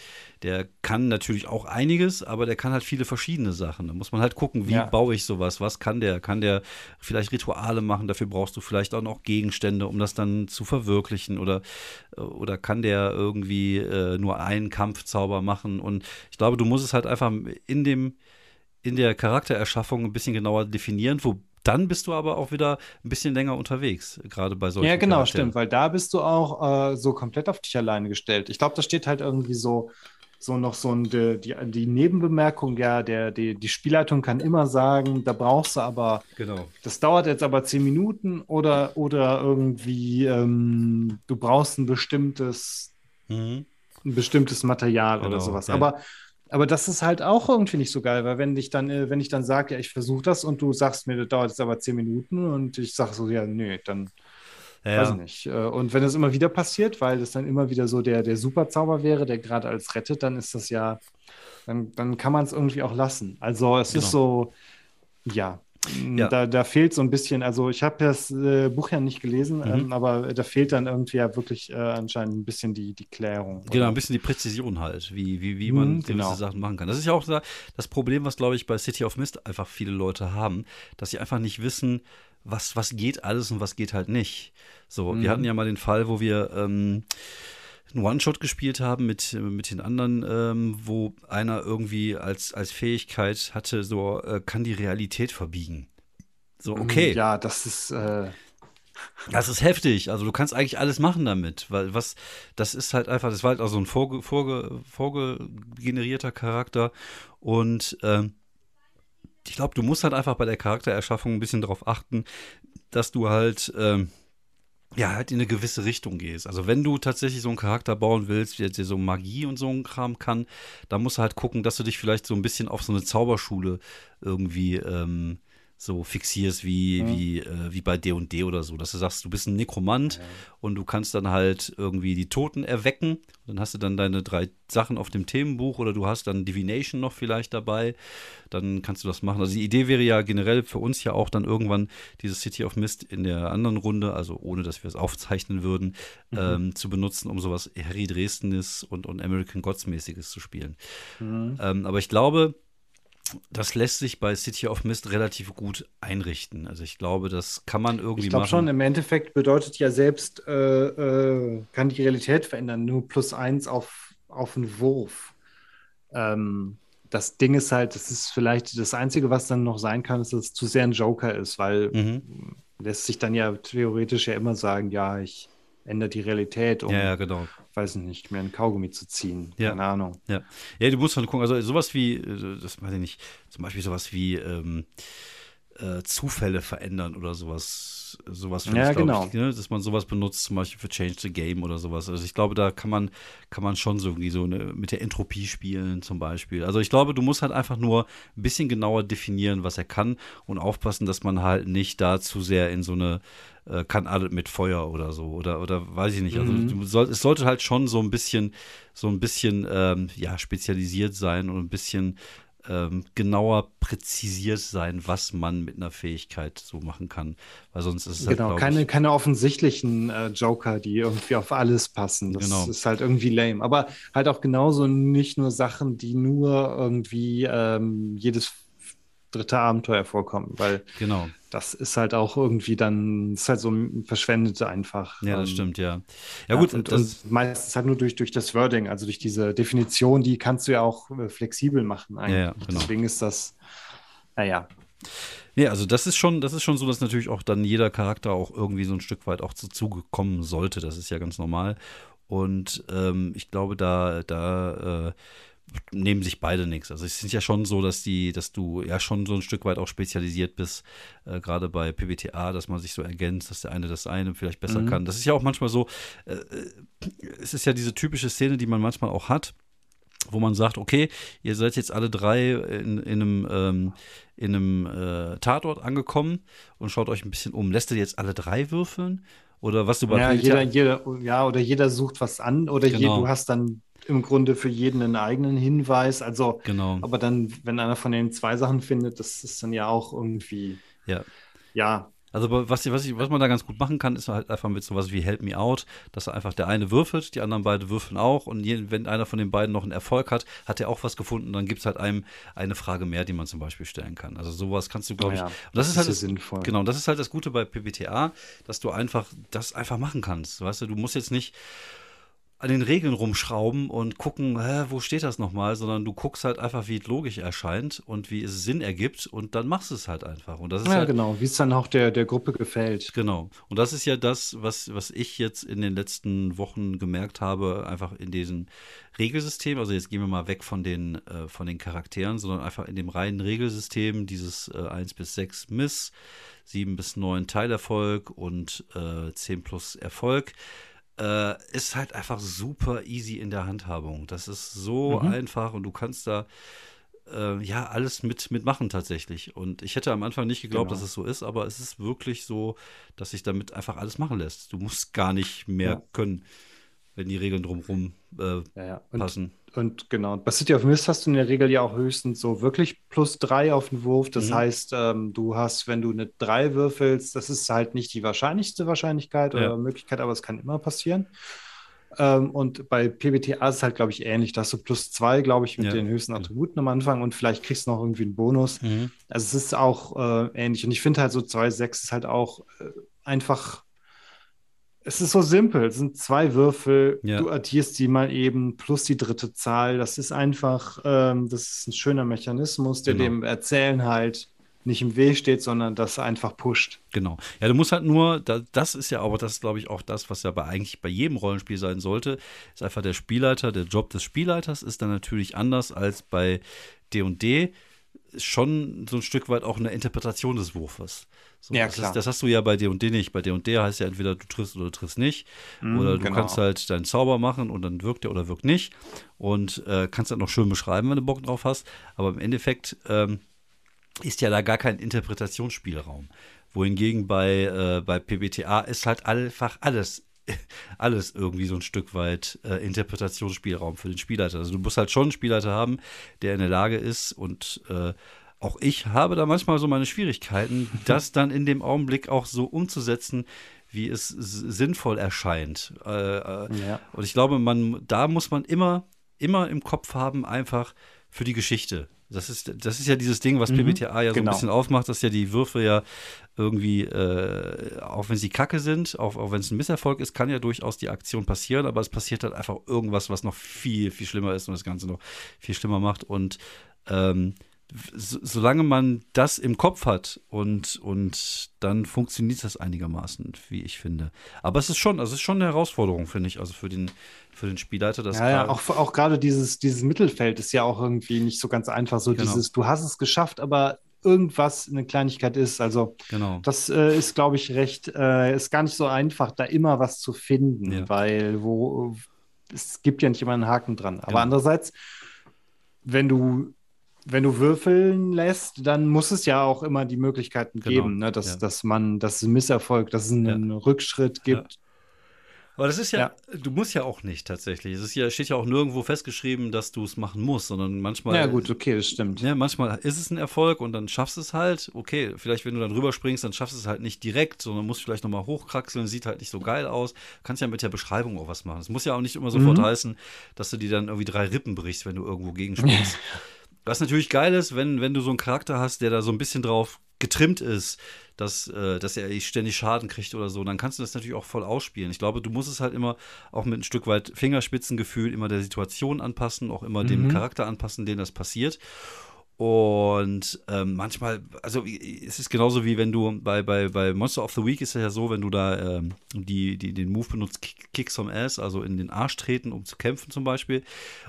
Der kann natürlich auch einiges, aber der kann halt viele verschiedene Sachen. Da muss man halt gucken, wie ja. baue ich sowas? Was kann der? Kann der vielleicht Rituale machen? Dafür brauchst du vielleicht auch noch Gegenstände, um das dann zu verwirklichen. Oder, oder kann der irgendwie äh, nur einen Kampfzauber machen? Und ich glaube, du musst es halt einfach in dem in der Charaktererschaffung ein bisschen genauer definieren, wo, dann bist du aber auch wieder ein bisschen länger unterwegs, gerade bei solchen. Ja, genau, Charakteren. stimmt, weil da bist du auch äh, so komplett auf dich alleine gestellt. Ich glaube, da steht halt irgendwie so, so noch so ein, die, die Nebenbemerkung, ja, der, die, die Spielleitung kann immer sagen, da brauchst du aber, genau. das dauert jetzt aber zehn Minuten oder, oder irgendwie, ähm, du brauchst ein bestimmtes. Mhm ein bestimmtes Material genau, oder sowas. Ja. Aber, aber das ist halt auch irgendwie nicht so geil, weil wenn ich dann, äh, wenn ich dann sage, ja, ich versuche das und du sagst mir, das dauert jetzt aber zehn Minuten und ich sage so, ja, nee, dann ja. weiß ich nicht. Äh, und wenn das immer wieder passiert, weil das dann immer wieder so der, der Superzauber wäre, der gerade als rettet, dann ist das ja, dann, dann kann man es irgendwie auch lassen. Also es genau. ist so, ja, ja. Da, da fehlt so ein bisschen, also ich habe das äh, Buch ja nicht gelesen, mhm. ähm, aber da fehlt dann irgendwie ja wirklich äh, anscheinend ein bisschen die, die Klärung. Genau, oder? ein bisschen die Präzision halt, wie, wie, wie man mhm, gewisse genau. Sachen machen kann. Das ist ja auch das Problem, was, glaube ich, bei City of Mist einfach viele Leute haben, dass sie einfach nicht wissen, was, was geht alles und was geht halt nicht. So, mhm. wir hatten ja mal den Fall, wo wir ähm, einen One-Shot gespielt haben mit, mit den anderen, ähm, wo einer irgendwie als, als Fähigkeit hatte, so äh, kann die Realität verbiegen. So, mm, okay. Ja, das ist. Äh das ist heftig. Also du kannst eigentlich alles machen damit, weil was, das ist halt einfach, das war halt auch so ein vorge, vorge, vorgegenerierter Charakter und ähm, ich glaube, du musst halt einfach bei der Charaktererschaffung ein bisschen darauf achten, dass du halt ähm, ja, halt in eine gewisse Richtung gehst. Also wenn du tatsächlich so einen Charakter bauen willst, der so Magie und so ein Kram kann, dann musst du halt gucken, dass du dich vielleicht so ein bisschen auf so eine Zauberschule irgendwie ähm, so fixierst wie, mhm. wie, äh, wie bei D&D &D oder so, dass du sagst, du bist ein Nekromant ja. und du kannst dann halt irgendwie die Toten erwecken. Dann hast du dann deine drei Sachen auf dem Themenbuch oder du hast dann Divination noch vielleicht dabei. Dann kannst du das machen. Also die Idee wäre ja generell für uns ja auch dann irgendwann dieses City of Mist in der anderen Runde, also ohne dass wir es aufzeichnen würden, mhm. ähm, zu benutzen, um sowas Harry Dresdenis und, und American Gods mäßiges zu spielen. Mhm. Ähm, aber ich glaube, das lässt sich bei City of Mist relativ gut einrichten. Also ich glaube, das kann man irgendwie ich glaube schon, im Endeffekt bedeutet ja selbst, äh, äh, kann die Realität verändern, nur plus eins auf, auf einen Wurf. Ähm, das Ding ist halt, das ist vielleicht das Einzige, was dann noch sein kann, ist, dass es zu sehr ein Joker ist, weil mhm. lässt sich dann ja theoretisch ja immer sagen, ja, ich ändere die Realität, um, ja, ja, genau. weiß nicht, mir ein Kaugummi zu ziehen. Ja. Keine Ahnung. Ja. ja, du musst halt gucken, also sowas wie, äh, das weiß ich nicht, zum Beispiel sowas wie ähm, äh, Zufälle verändern oder sowas. Sowas ja, ich, genau. Ich, ne, dass man sowas benutzt, zum Beispiel für Change the Game oder sowas. Also ich glaube, da kann man, kann man schon so irgendwie so eine, mit der Entropie spielen zum Beispiel. Also ich glaube, du musst halt einfach nur ein bisschen genauer definieren, was er kann und aufpassen, dass man halt nicht da zu sehr in so eine äh, kann alles mit Feuer oder so oder oder weiß ich nicht. Also mhm. soll, es sollte halt schon so ein bisschen so ein bisschen ähm, ja spezialisiert sein und ein bisschen ähm, genauer präzisiert sein, was man mit einer Fähigkeit so machen kann. Weil sonst ist es halt, Genau, keine, ich, keine offensichtlichen äh, Joker, die irgendwie auf alles passen. Das genau. ist halt irgendwie lame. Aber halt auch genauso nicht nur Sachen, die nur irgendwie ähm, jedes dritte Abenteuer vorkommen, weil genau. das ist halt auch irgendwie dann, ist halt so verschwendete einfach. Ja, das ähm, stimmt, ja. Ja, gut. Und, das, und meistens halt nur durch, durch das Wording, also durch diese Definition, die kannst du ja auch äh, flexibel machen eigentlich. Ja, ja, genau. Deswegen ist das, naja. Ja, also das ist schon, das ist schon so, dass natürlich auch dann jeder Charakter auch irgendwie so ein Stück weit auch zu Zuge kommen sollte. Das ist ja ganz normal. Und ähm, ich glaube, da, da äh, nehmen sich beide nichts. Also es ist ja schon so, dass die, dass du ja schon so ein Stück weit auch spezialisiert bist, äh, gerade bei PBTA, dass man sich so ergänzt, dass der eine das eine vielleicht besser mhm. kann. Das ist ja auch manchmal so, äh, äh, es ist ja diese typische Szene, die man manchmal auch hat, wo man sagt, okay, ihr seid jetzt alle drei in, in einem, ähm, in einem äh, Tatort angekommen und schaut euch ein bisschen um. Lässt ihr jetzt alle drei würfeln? Oder was du bei ja, jeder, jeder, ja, oder jeder sucht was an, oder genau. je, du hast dann im Grunde für jeden einen eigenen Hinweis. Also, genau. aber dann, wenn einer von den zwei Sachen findet, das ist dann ja auch irgendwie. Ja. Ja. Also was, was, ich, was man da ganz gut machen kann, ist halt einfach mit sowas wie Help Me Out, dass einfach der eine würfelt, die anderen beide würfeln auch und je, wenn einer von den beiden noch einen Erfolg hat, hat er auch was gefunden, dann gibt es halt einem eine Frage mehr, die man zum Beispiel stellen kann. Also sowas kannst du, glaube ich. Ja, das, das, ist halt das, sinnvoll. Genau, das ist halt das Gute bei PBTA, dass du einfach das einfach machen kannst. Weißt du, du musst jetzt nicht an den Regeln rumschrauben und gucken, hä, wo steht das nochmal, sondern du guckst halt einfach, wie es logisch erscheint und wie es Sinn ergibt und dann machst du es halt einfach. Und das ist ja, halt, genau, wie es dann auch der, der Gruppe gefällt. Genau. Und das ist ja das, was, was ich jetzt in den letzten Wochen gemerkt habe, einfach in diesem Regelsystem. Also jetzt gehen wir mal weg von den, äh, von den Charakteren, sondern einfach in dem reinen Regelsystem, dieses äh, 1 bis 6 Miss, 7 bis 9 Teilerfolg und äh, 10 plus Erfolg äh, ist halt einfach super easy in der Handhabung. Das ist so mhm. einfach und du kannst da äh, ja alles mit, mitmachen tatsächlich. Und ich hätte am Anfang nicht geglaubt, genau. dass es so ist, aber es ist wirklich so, dass sich damit einfach alles machen lässt. Du musst gar nicht mehr ja. können, wenn die Regeln drumherum äh, ja, ja. Passen. Und genau, bei City of Mist hast du in der Regel ja auch höchstens so wirklich plus drei auf den Wurf. Das mhm. heißt, ähm, du hast, wenn du eine drei würfelst, das ist halt nicht die wahrscheinlichste Wahrscheinlichkeit oder Möglichkeit, aber es kann immer passieren. Ähm, und bei PBTA ist es halt, glaube ich, ähnlich. Da hast du plus zwei, glaube ich, mit ja. den höchsten Attributen am Anfang und vielleicht kriegst du noch irgendwie einen Bonus. Mhm. Also es ist auch äh, ähnlich. Und ich finde halt so 2,6 ist halt auch äh, einfach. Es ist so simpel. Es sind zwei Würfel. Ja. Du addierst die mal eben plus die dritte Zahl. Das ist einfach, ähm, das ist ein schöner Mechanismus, der genau. dem Erzählen halt nicht im Weg steht, sondern das einfach pusht. Genau. Ja, du musst halt nur, das ist ja aber das, glaube ich, auch das, was ja bei, eigentlich bei jedem Rollenspiel sein sollte, ist einfach der Spielleiter. Der Job des Spielleiters ist dann natürlich anders als bei D&D. Schon so ein Stück weit auch eine Interpretation des Wurfes. So, ja, das, klar. Ist, das hast du ja bei D&D nicht. Bei D&D heißt ja entweder du triffst oder du triffst nicht. Mm, oder du genau. kannst halt deinen Zauber machen und dann wirkt der oder wirkt nicht. Und äh, kannst dann noch schön beschreiben, wenn du Bock drauf hast. Aber im Endeffekt ähm, ist ja da gar kein Interpretationsspielraum. Wohingegen bei, äh, bei PBTA ist halt einfach alles, alles irgendwie so ein Stück weit äh, Interpretationsspielraum für den Spielleiter. Also du musst halt schon einen Spielleiter haben, der in der Lage ist und äh, auch ich habe da manchmal so meine Schwierigkeiten, das dann in dem Augenblick auch so umzusetzen, wie es sinnvoll erscheint. Äh, äh, ja. Und ich glaube, man, da muss man immer, immer im Kopf haben, einfach für die Geschichte. Das ist, das ist ja dieses Ding, was mhm, PBTA ja so genau. ein bisschen aufmacht, dass ja die Würfe ja irgendwie, äh, auch wenn sie kacke sind, auch, auch wenn es ein Misserfolg ist, kann ja durchaus die Aktion passieren, aber es passiert halt einfach irgendwas, was noch viel, viel schlimmer ist und das Ganze noch viel schlimmer macht. Und ähm, so, solange man das im Kopf hat und, und dann funktioniert das einigermaßen, wie ich finde. Aber es ist schon, also es ist schon eine Herausforderung, finde ich, also für den, für den Spielleiter. Das ja, ja, auch, auch gerade dieses, dieses Mittelfeld ist ja auch irgendwie nicht so ganz einfach. So genau. dieses, du hast es geschafft, aber irgendwas eine Kleinigkeit ist. Also genau. das äh, ist, glaube ich, recht, äh, ist gar nicht so einfach, da immer was zu finden, ja. weil wo es gibt ja nicht immer einen Haken dran. Aber genau. andererseits, wenn du wenn du würfeln lässt, dann muss es ja auch immer die Möglichkeiten genau. geben, ne? dass, ja. dass man, dass es einen Misserfolg, dass es einen ja. Rückschritt gibt. Ja. Aber das ist ja, du musst ja auch nicht tatsächlich. Es ist ja, steht ja auch nirgendwo festgeschrieben, dass du es machen musst, sondern manchmal. Ja, gut, okay, das stimmt. Ja, manchmal ist es ein Erfolg und dann schaffst du es halt. Okay, vielleicht, wenn du dann rüberspringst, dann schaffst du es halt nicht direkt, sondern musst vielleicht nochmal hochkraxeln, sieht halt nicht so geil aus. Kannst ja mit der Beschreibung auch was machen. Es muss ja auch nicht immer sofort mhm. heißen, dass du dir dann irgendwie drei Rippen brichst, wenn du irgendwo gegenspringst. Was natürlich geil ist, wenn, wenn du so einen Charakter hast, der da so ein bisschen drauf getrimmt ist, dass, äh, dass er ständig Schaden kriegt oder so, dann kannst du das natürlich auch voll ausspielen. Ich glaube, du musst es halt immer auch mit ein Stück weit Fingerspitzengefühl immer der Situation anpassen, auch immer mhm. dem Charakter anpassen, dem das passiert. Und ähm, manchmal, also es ist genauso wie wenn du bei, bei, bei Monster of the Week ist es ja so, wenn du da ähm, die, die, den Move benutzt, Kick some Ass, also in den Arsch treten, um zu kämpfen zum Beispiel,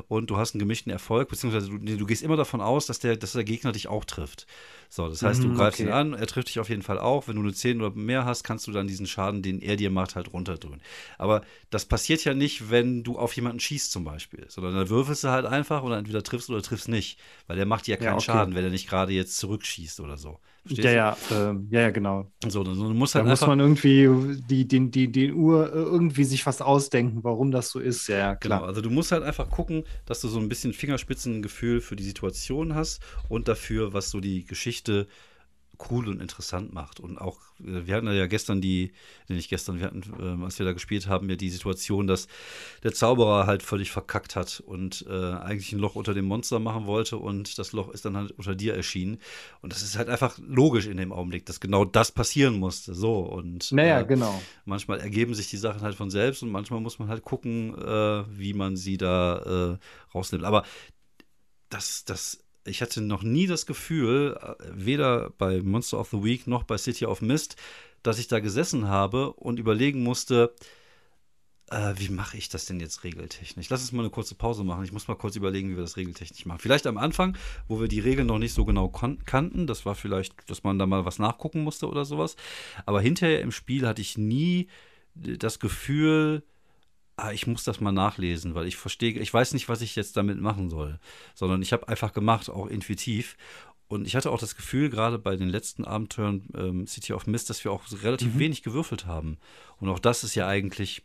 und du hast einen gemischten Erfolg, beziehungsweise du, du gehst immer davon aus, dass der, dass der Gegner dich auch trifft. So, das heißt, du mhm, greifst okay. ihn an, er trifft dich auf jeden Fall auch. Wenn du eine 10 oder mehr hast, kannst du dann diesen Schaden, den er dir macht, halt runterdrehen. Aber das passiert ja nicht, wenn du auf jemanden schießt zum Beispiel, sondern dann würfelst du halt einfach und entweder triffst oder triffst nicht, weil der macht dir ja keinen ja, okay. Schaden, wenn er nicht gerade jetzt zurückschießt oder so. Verstehst ja, ja, äh, ja, ja, genau. So, dann, dann muss halt da muss man irgendwie die, die, die, die Uhr äh, irgendwie sich was ausdenken, warum das so ist. Ja, klar. Genau, also du musst halt einfach gucken, dass du so ein bisschen Fingerspitzengefühl für die Situation hast und dafür, was so die Geschichte cool und interessant macht. Und auch, äh, wir hatten ja gestern die, nicht gestern, wir hatten, äh, als wir da gespielt haben, ja die Situation, dass der Zauberer halt völlig verkackt hat und äh, eigentlich ein Loch unter dem Monster machen wollte und das Loch ist dann halt unter dir erschienen. Und das ist halt einfach logisch in dem Augenblick, dass genau das passieren musste. So und naja, äh, genau. manchmal ergeben sich die Sachen halt von selbst und manchmal muss man halt gucken, äh, wie man sie da äh, rausnimmt. Aber das, das ich hatte noch nie das Gefühl, äh, weder bei Monster of the Week noch bei City of Mist, dass ich da gesessen habe und überlegen musste, äh, wie mache ich das denn jetzt regeltechnisch? Lass uns mal eine kurze Pause machen. Ich muss mal kurz überlegen, wie wir das regeltechnisch machen. Vielleicht am Anfang, wo wir die Regeln noch nicht so genau kannten. Das war vielleicht, dass man da mal was nachgucken musste oder sowas. Aber hinterher im Spiel hatte ich nie das Gefühl, ah, ich muss das mal nachlesen, weil ich verstehe, ich weiß nicht, was ich jetzt damit machen soll, sondern ich habe einfach gemacht, auch intuitiv. Und ich hatte auch das Gefühl, gerade bei den letzten Abenteuern ähm, City of Mist, dass wir auch relativ mhm. wenig gewürfelt haben. Und auch das ist ja eigentlich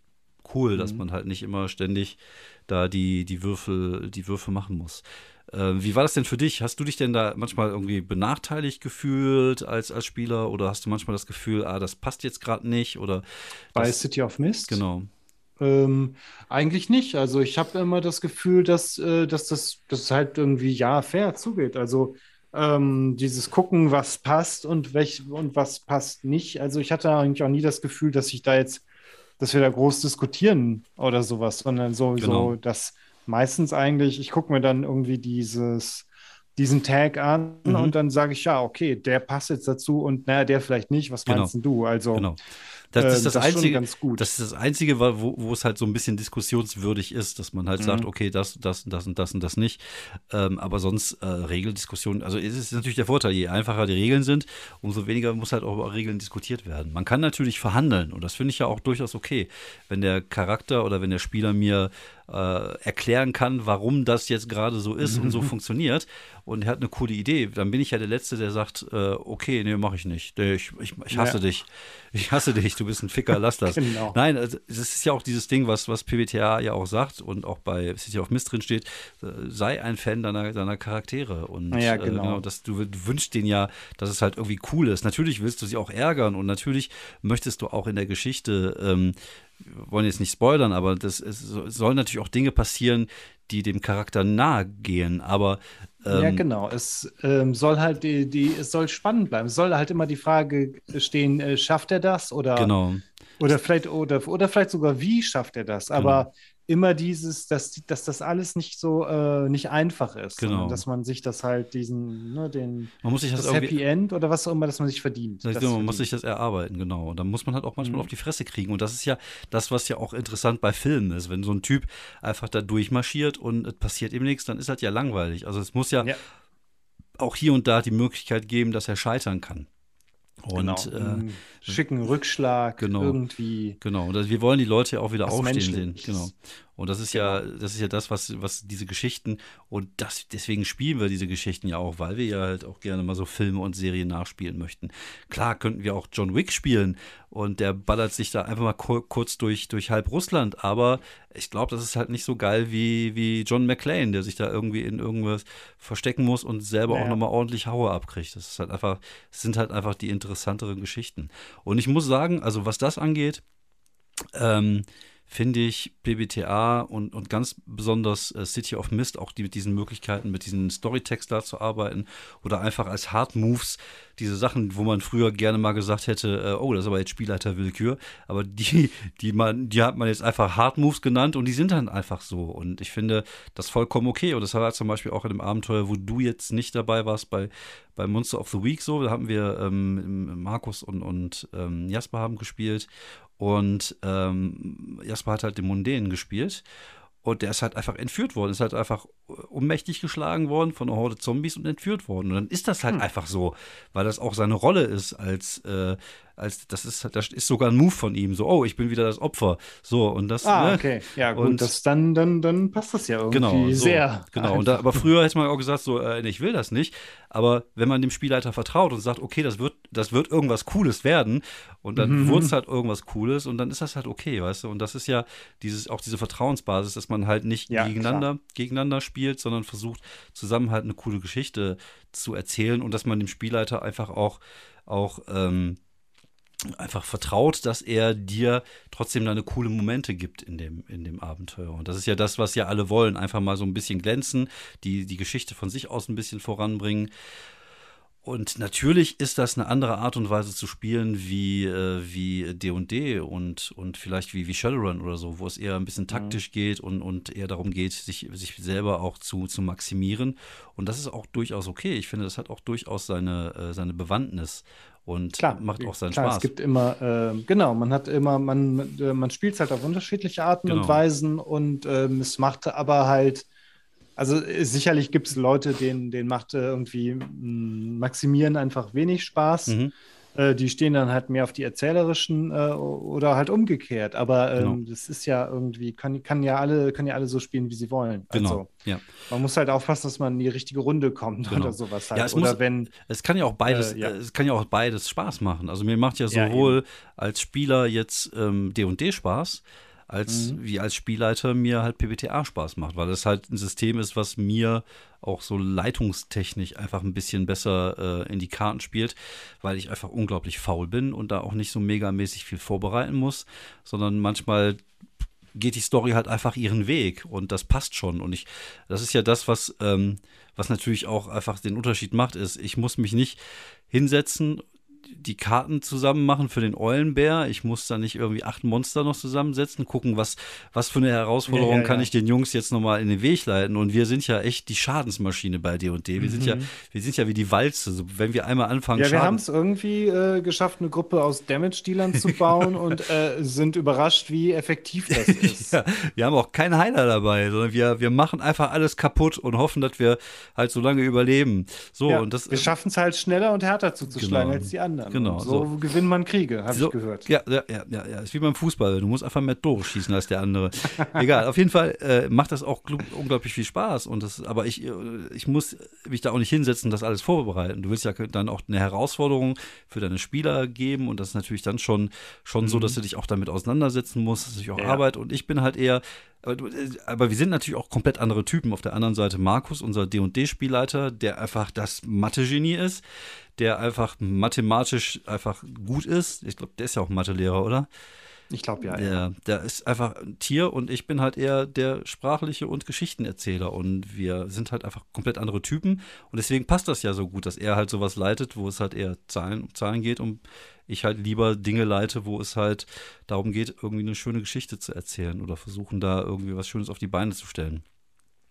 cool, mhm. dass man halt nicht immer ständig da die, die Würfel, die Würfel machen muss. Äh, wie war das denn für dich? Hast du dich denn da manchmal irgendwie benachteiligt gefühlt als, als Spieler oder hast du manchmal das Gefühl, ah, das passt jetzt gerade nicht? Oder bei City of Mist? Genau. Ähm, eigentlich nicht. Also ich habe immer das Gefühl, dass, äh, dass das dass halt irgendwie ja fair zugeht. Also ähm, dieses Gucken, was passt und, welch, und was passt nicht. Also ich hatte eigentlich auch nie das Gefühl, dass ich da jetzt, dass wir da groß diskutieren oder sowas, sondern so, genau. so dass meistens eigentlich, ich gucke mir dann irgendwie dieses, diesen Tag an mhm. und dann sage ich, ja, okay, der passt jetzt dazu und naja, der vielleicht nicht. Was genau. meinst du? Also genau. Das, das, ist das, das Einzige, das ist das Einzige, wo, wo es halt so ein bisschen diskussionswürdig ist, dass man halt mhm. sagt, okay, das, das, das und das und das nicht. Ähm, aber sonst äh, Regeldiskussionen, also es ist natürlich der Vorteil, je einfacher die Regeln sind, umso weniger muss halt auch über Regeln diskutiert werden. Man kann natürlich verhandeln und das finde ich ja auch durchaus okay, wenn der Charakter oder wenn der Spieler mir äh, erklären kann, warum das jetzt gerade so ist und so funktioniert. Und er hat eine coole Idee. Dann bin ich ja der Letzte, der sagt, äh, okay, nee, mache ich nicht. Ich, ich, ich hasse ja. dich. Ich hasse dich, du bist ein Ficker, lass das. genau. Nein, also, das ist ja auch dieses Ding, was, was PWTA ja auch sagt und auch bei City of Mist drin steht, äh, sei ein Fan deiner, deiner Charaktere. Und ja, genau. Äh, genau dass du, du wünschst denen ja, dass es halt irgendwie cool ist. Natürlich willst du sie auch ärgern und natürlich möchtest du auch in der Geschichte ähm, wollen jetzt nicht spoilern, aber das, es sollen natürlich auch Dinge passieren, die dem Charakter nahe gehen. Aber ähm, ja, genau. Es ähm, soll halt die, die, es soll spannend bleiben. Es soll halt immer die Frage stehen: äh, Schafft er das oder? Genau. Oder vielleicht oder oder vielleicht sogar wie schafft er das? Aber genau immer dieses, dass, dass das alles nicht so äh, nicht einfach ist, genau. dass man sich das halt diesen, ne, den man muss sich das, das Happy End oder was auch immer, dass man sich verdient. Das man verdient. muss sich das erarbeiten, genau. Und dann muss man halt auch manchmal mhm. auf die Fresse kriegen. Und das ist ja das, was ja auch interessant bei Filmen ist. Wenn so ein Typ einfach da durchmarschiert und es passiert ihm nichts, dann ist das ja langweilig. Also es muss ja, ja. auch hier und da die Möglichkeit geben, dass er scheitern kann. Und genau. äh, schicken Rückschlag genau, irgendwie. Genau, und wir wollen die Leute ja auch wieder aufstehen sehen. Genau. Und das ist ja, genau. das ist ja das, was, was diese Geschichten, und das, deswegen spielen wir diese Geschichten ja auch, weil wir ja halt auch gerne mal so Filme und Serien nachspielen möchten. Klar könnten wir auch John Wick spielen und der ballert sich da einfach mal kurz durch, durch halb Russland, aber ich glaube, das ist halt nicht so geil wie, wie John McClane, der sich da irgendwie in irgendwas verstecken muss und selber naja. auch nochmal ordentlich Haue abkriegt. Das ist halt einfach, das sind halt einfach die interessanteren Geschichten. Und ich muss sagen, also was das angeht, ähm, finde ich BBTA und, und ganz besonders äh, City of Mist, auch die mit diesen Möglichkeiten, mit diesen Storytext da zu arbeiten oder einfach als Hard Moves, diese Sachen, wo man früher gerne mal gesagt hätte, äh, oh, das ist aber jetzt Spielleiterwillkür, aber die, die man, die hat man jetzt einfach Hard Moves genannt und die sind dann einfach so. Und ich finde das vollkommen okay. Und das war zum Beispiel auch in dem Abenteuer, wo du jetzt nicht dabei warst, bei, bei Monster of the Week so. Da haben wir ähm, Markus und, und ähm, Jasper haben gespielt und ähm, Jasper hat halt den Mundänen gespielt. Und der ist halt einfach entführt worden, ist halt einfach ohnmächtig geschlagen worden von einer Horde Zombies und entführt worden. Und dann ist das halt hm. einfach so, weil das auch seine Rolle ist als, äh, als das ist das ist sogar ein Move von ihm, so, oh, ich bin wieder das Opfer. So, und das. Ah, ne? okay. Ja, gut, und, das, dann, dann, dann passt das ja irgendwie genau, so, sehr. Genau, und da, aber früher hätte man auch gesagt, so, äh, ich will das nicht. Aber wenn man dem Spielleiter vertraut und sagt, okay, das wird, das wird irgendwas Cooles werden, und dann mhm. wurde es halt irgendwas Cooles und dann ist das halt okay, weißt du? Und das ist ja dieses, auch diese Vertrauensbasis, dass man halt nicht ja, gegeneinander, gegeneinander spielt, sondern versucht, zusammen halt eine coole Geschichte zu erzählen und dass man dem Spielleiter einfach auch, auch ähm, einfach vertraut, dass er dir trotzdem deine coole Momente gibt in dem, in dem Abenteuer. Und das ist ja das, was ja alle wollen. Einfach mal so ein bisschen glänzen, die, die Geschichte von sich aus ein bisschen voranbringen. Und natürlich ist das eine andere Art und Weise zu spielen wie äh, wie D&D und und vielleicht wie wie Shadowrun oder so, wo es eher ein bisschen mhm. taktisch mhm. geht und und eher darum geht, sich sich selber auch zu zu maximieren. Und das ist auch durchaus okay. Ich finde, das hat auch durchaus seine äh, seine Bewandtnis und klar, macht auch seinen klar, Spaß. Es gibt immer, äh, genau, man hat immer, man, man spielt es halt auf unterschiedliche Arten genau. und Weisen und ähm, es macht aber halt also äh, sicherlich gibt es Leute, denen, denen macht äh, irgendwie Maximieren einfach wenig Spaß. Mhm. Äh, die stehen dann halt mehr auf die erzählerischen äh, oder halt umgekehrt. Aber ähm, genau. das ist ja irgendwie, kann, kann ja alle, können ja alle so spielen, wie sie wollen. Genau. Also, ja. Man muss halt aufpassen, dass man in die richtige Runde kommt genau. oder sowas halt. Ja, es oder muss, wenn. Es kann ja auch beides, äh, ja. es kann ja auch beides Spaß machen. Also mir macht ja sowohl ja, als Spieler jetzt ähm, D&D Spaß, als mhm. wie als Spielleiter mir halt PBTA Spaß macht, weil es halt ein System ist, was mir auch so leitungstechnisch einfach ein bisschen besser äh, in die Karten spielt, weil ich einfach unglaublich faul bin und da auch nicht so megamäßig viel vorbereiten muss, sondern manchmal geht die Story halt einfach ihren Weg und das passt schon. Und ich, das ist ja das, was, ähm, was natürlich auch einfach den Unterschied macht, ist, ich muss mich nicht hinsetzen die Karten zusammen machen für den Eulenbär. Ich muss da nicht irgendwie acht Monster noch zusammensetzen, gucken, was, was für eine Herausforderung ja, ja, kann ich den Jungs jetzt nochmal in den Weg leiten. Und wir sind ja echt die Schadensmaschine bei D&D. Wir mhm. sind ja, mhm. wir sind ja wie die Walze. So, wenn wir einmal anfangen, Ja, wir haben es irgendwie äh, geschafft, eine Gruppe aus Damage-Dealern zu bauen und äh, sind überrascht, wie effektiv das ist. ja, wir haben auch keinen Heiler dabei, sondern wir, wir machen einfach alles kaputt und hoffen, dass wir halt so lange überleben. So, und das, wir schaffen es halt schneller und härter zuzuschlagen genau. als die anderen anderen. Genau. so, so, gewinnt man Kriege, habe so, ich gehört. Ja, ja, ja, ja, ist wie beim Fußball. Du musst einfach mehr Tore schießen als der andere. Egal, auf jeden Fall äh, macht das auch unglaublich viel Spaß. Und das, aber ich, äh, ich muss mich da auch nicht hinsetzen, das alles vorbereiten. Du willst ja dann auch eine Herausforderung für deine Spieler geben und das ist natürlich dann schon, schon mhm. so, dass du dich auch damit auseinandersetzen musst. Das ist natürlich auch ja. Arbeit. Und ich bin halt eher aber, äh, aber, wir sind natürlich auch komplett andere Typen. Auf der anderen Seite Markus, unser D&D-Spielleiter, der einfach das Mathe-Genie ist der einfach mathematisch einfach gut ist. Ich glaube, der ist ja auch Mathelehrer, oder? Ich glaube ja, der, ja. Der ist einfach ein Tier und ich bin halt eher der sprachliche und Geschichtenerzähler und wir sind halt einfach komplett andere Typen und deswegen passt das ja so gut, dass er halt sowas leitet, wo es halt eher Zahlen, um Zahlen geht und ich halt lieber Dinge leite, wo es halt darum geht, irgendwie eine schöne Geschichte zu erzählen oder versuchen da irgendwie was Schönes auf die Beine zu stellen.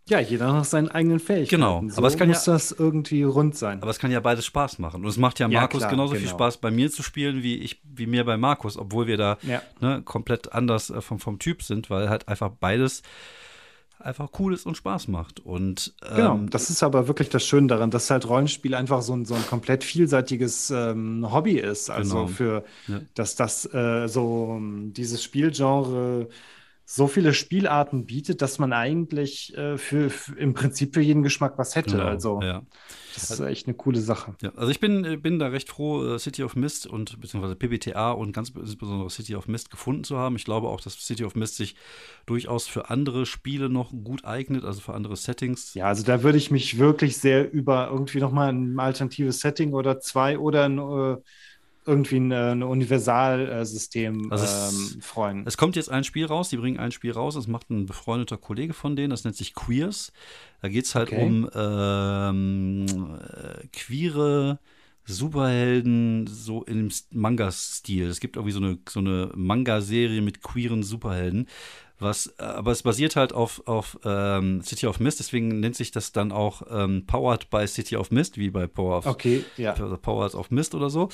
Ja, jeder nach seinen eigenen Fähigkeiten. Genau, so aber es kann muss ja, das irgendwie rund sein. Aber es kann ja beides Spaß machen. Und es macht ja, ja Markus klar, genauso genau. viel Spaß, bei mir zu spielen, wie ich, wie mir bei Markus, obwohl wir da ja. ne, komplett anders äh, vom, vom Typ sind, weil halt einfach beides einfach cool ist und Spaß macht. Und, genau, ähm, genau, das ist aber wirklich das Schöne daran, dass halt Rollenspiel einfach so ein, so ein komplett vielseitiges ähm, Hobby ist. Also genau. für, ja. dass das äh, so dieses Spielgenre so viele Spielarten bietet, dass man eigentlich äh, für, für, im Prinzip für jeden Geschmack was hätte. Genau, also ja. das ist echt eine coole Sache. Ja, also ich bin, äh, bin da recht froh, äh, City of Mist und beziehungsweise PBTA und ganz insbesondere City of Mist gefunden zu haben. Ich glaube auch, dass City of Mist sich durchaus für andere Spiele noch gut eignet, also für andere Settings. Ja, also da würde ich mich wirklich sehr über irgendwie nochmal ein alternatives Setting oder zwei oder ein äh, irgendwie ein, ein Universalsystem also ähm, freuen. Es kommt jetzt ein Spiel raus, die bringen ein Spiel raus, das macht ein befreundeter Kollege von denen, das nennt sich Queers. Da geht es halt okay. um ähm, äh, queere Superhelden so im Manga-Stil. Es gibt irgendwie so eine, so eine Manga-Serie mit queeren Superhelden. Was, aber es basiert halt auf, auf ähm, City of Mist, deswegen nennt sich das dann auch ähm, Powered by City of Mist, wie bei Power of, okay, ja. Powered of Mist oder so.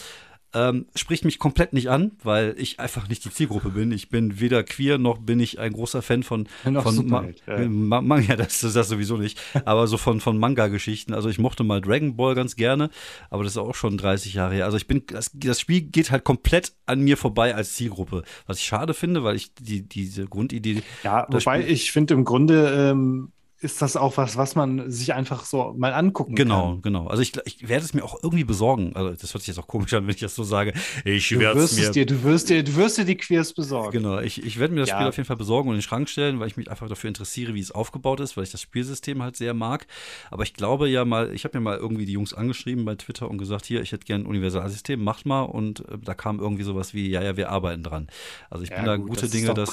Ähm, spricht mich komplett nicht an, weil ich einfach nicht die Zielgruppe bin. Ich bin weder queer noch bin ich ein großer Fan von, von Ma ja. Ma Ma ja, das ist das sowieso nicht, aber so von, von Manga-Geschichten. Also ich mochte mal Dragon Ball ganz gerne, aber das ist auch schon 30 Jahre her. Also ich bin, das, das Spiel geht halt komplett an mir vorbei als Zielgruppe, was ich schade finde, weil ich die, diese Grundidee. Ja, wobei Spiel ich finde im Grunde ähm, ist das auch was, was man sich einfach so mal angucken genau, kann. Genau, genau. Also ich, ich werde es mir auch irgendwie besorgen. Also das hört sich jetzt auch komisch an, wenn ich das so sage. Ich werde es mir. Dir, du wirst dir, du wirst dir die Queers besorgen. Genau, ich, ich werde mir das ja. Spiel auf jeden Fall besorgen und in den Schrank stellen, weil ich mich einfach dafür interessiere, wie es aufgebaut ist, weil ich das Spielsystem halt sehr mag. Aber ich glaube ja mal, ich habe mir mal irgendwie die Jungs angeschrieben bei Twitter und gesagt, hier, ich hätte gerne ein Universalsystem, macht mal. Und äh, da kam irgendwie sowas wie, ja, ja, wir arbeiten dran. Also ich ja, bin da gut, gute das Dinge, dass,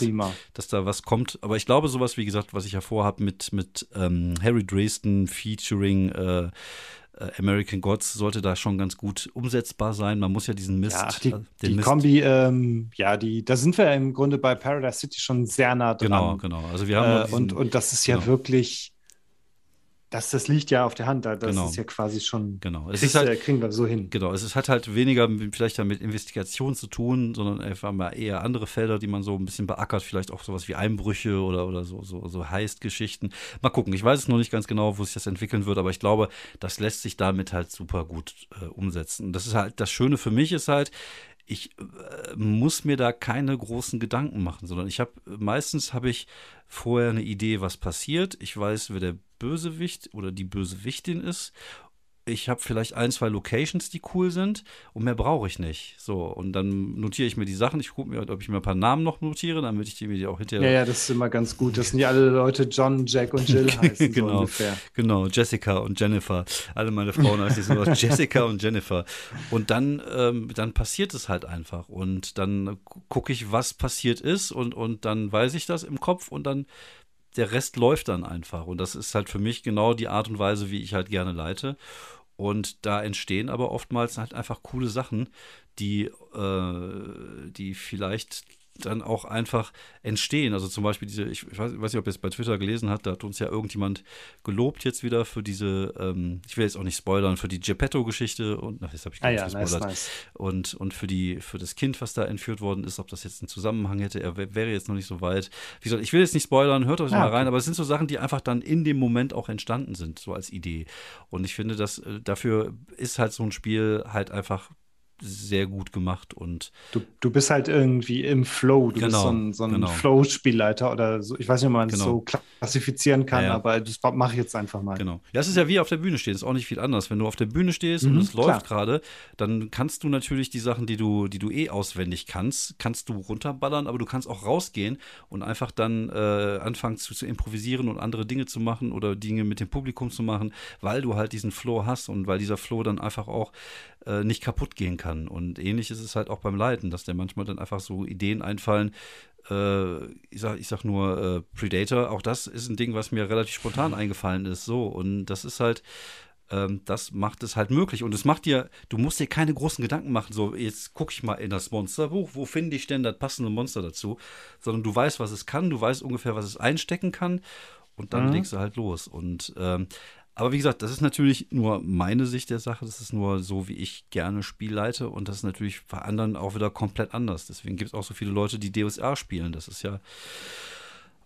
dass da was kommt. Aber ich glaube, sowas, wie gesagt, was ich ja vorhabe mit, mit ähm, Harry Dresden featuring äh, äh, American Gods sollte da schon ganz gut umsetzbar sein. Man muss ja diesen Mist. Ja, die, äh, die Mist Kombi, ähm, ja, die, da sind wir im Grunde bei Paradise City schon sehr nah dran. Genau, genau. Also wir haben äh, und, und das ist ja genau. wirklich Das, das liegt ja auf der Hand, das genau. ist ja quasi schon. Genau. Es ist halt, kriegen wir so hin. Genau, es ist, hat halt weniger vielleicht damit Investigation zu tun, sondern einfach mal eher andere Felder, die man so ein bisschen beackert, vielleicht auch sowas wie Einbrüche oder, oder so, so, so Heist-Geschichten. Mal gucken, ich weiß es noch nicht ganz genau, wo sich das entwickeln wird, aber ich glaube, das lässt sich damit halt super gut äh, umsetzen. Das ist halt, das Schöne für mich ist halt, ich äh, muss mir da keine großen Gedanken machen, sondern ich habe meistens habe ich vorher eine Idee, was passiert. Ich weiß, wer der Bösewicht oder die Bösewichtin ist ich habe vielleicht ein, zwei Locations, die cool sind und mehr brauche ich nicht. So, und dann notiere ich mir die Sachen. Ich gucke mir, ob ich mir ein paar Namen noch notiere, damit ich die mir auch hinterher. Ja, ja, das ist immer ganz gut. Das sind ja alle Leute John, Jack und Jill heißen. genau, so ungefähr. genau, Jessica und Jennifer. Alle meine Frauen heißen so Jessica und Jennifer. Und dann, ähm, dann passiert es halt einfach. Und dann gucke ich, was passiert ist und, und dann weiß ich das im Kopf und dann der Rest läuft dann einfach. Und das ist halt für mich genau die Art und Weise, wie ich halt gerne leite. Und da entstehen aber oftmals halt einfach coole Sachen, die, äh, die vielleicht dann auch einfach entstehen. Also zum Beispiel diese, ich weiß, weiß nicht, ob ihr es bei Twitter gelesen habt, da hat uns ja irgendjemand gelobt jetzt wieder für diese, ähm, ich will jetzt auch nicht spoilern, für die Geppetto-Geschichte und ach, jetzt habe ich gar ah, nicht ja, gespoilert. Nice, nice. Und, und für die, für das Kind, was da entführt worden ist, ob das jetzt einen Zusammenhang hätte, er wäre jetzt noch nicht so weit. Wie gesagt, ich will jetzt nicht spoilern, hört euch ah, mal rein, okay. aber es sind so Sachen, die einfach dann in dem Moment auch entstanden sind, so als Idee. Und ich finde, dass äh, dafür ist halt so ein Spiel halt einfach sehr gut gemacht und du, du bist halt irgendwie im Flow. Du genau, bist so ein, so ein genau. Flow-Spielleiter oder so. Ich weiß nicht, ob man es genau. so klassifizieren kann, ja, ja. aber das mache ich jetzt einfach mal. Genau. Ja, es ist ja wie auf der Bühne stehen. Ist auch nicht viel anders. Wenn du auf der Bühne stehst mhm, und es läuft gerade, dann kannst du natürlich die Sachen, die du, die du eh auswendig kannst, kannst du runterballern, aber du kannst auch rausgehen und einfach dann äh, anfangen zu, zu improvisieren und andere Dinge zu machen oder Dinge mit dem Publikum zu machen, weil du halt diesen Flow hast und weil dieser Flow dann einfach auch äh, nicht kaputt gehen kann. Und ähnlich ist es halt auch beim Leiten, dass dir manchmal dann einfach so Ideen einfallen. Äh, ich, sag, ich sag nur äh, Predator, auch das ist ein Ding, was mir relativ spontan eingefallen ist. So, und das ist halt ähm, das macht es halt möglich. Und es macht dir, du musst dir keine großen Gedanken machen, so jetzt gucke ich mal in das Monsterbuch, wo finde ich denn das passende Monster dazu? Sondern du weißt, was es kann, du weißt ungefähr, was es einstecken kann und dann mhm. legst du halt los. Und ähm, aber wie gesagt, das ist natürlich nur meine Sicht der Sache. Das ist nur so, wie ich gerne Spiel leite. Und das ist natürlich bei anderen auch wieder komplett anders. Deswegen gibt es auch so viele Leute, die DSA spielen. Das ist ja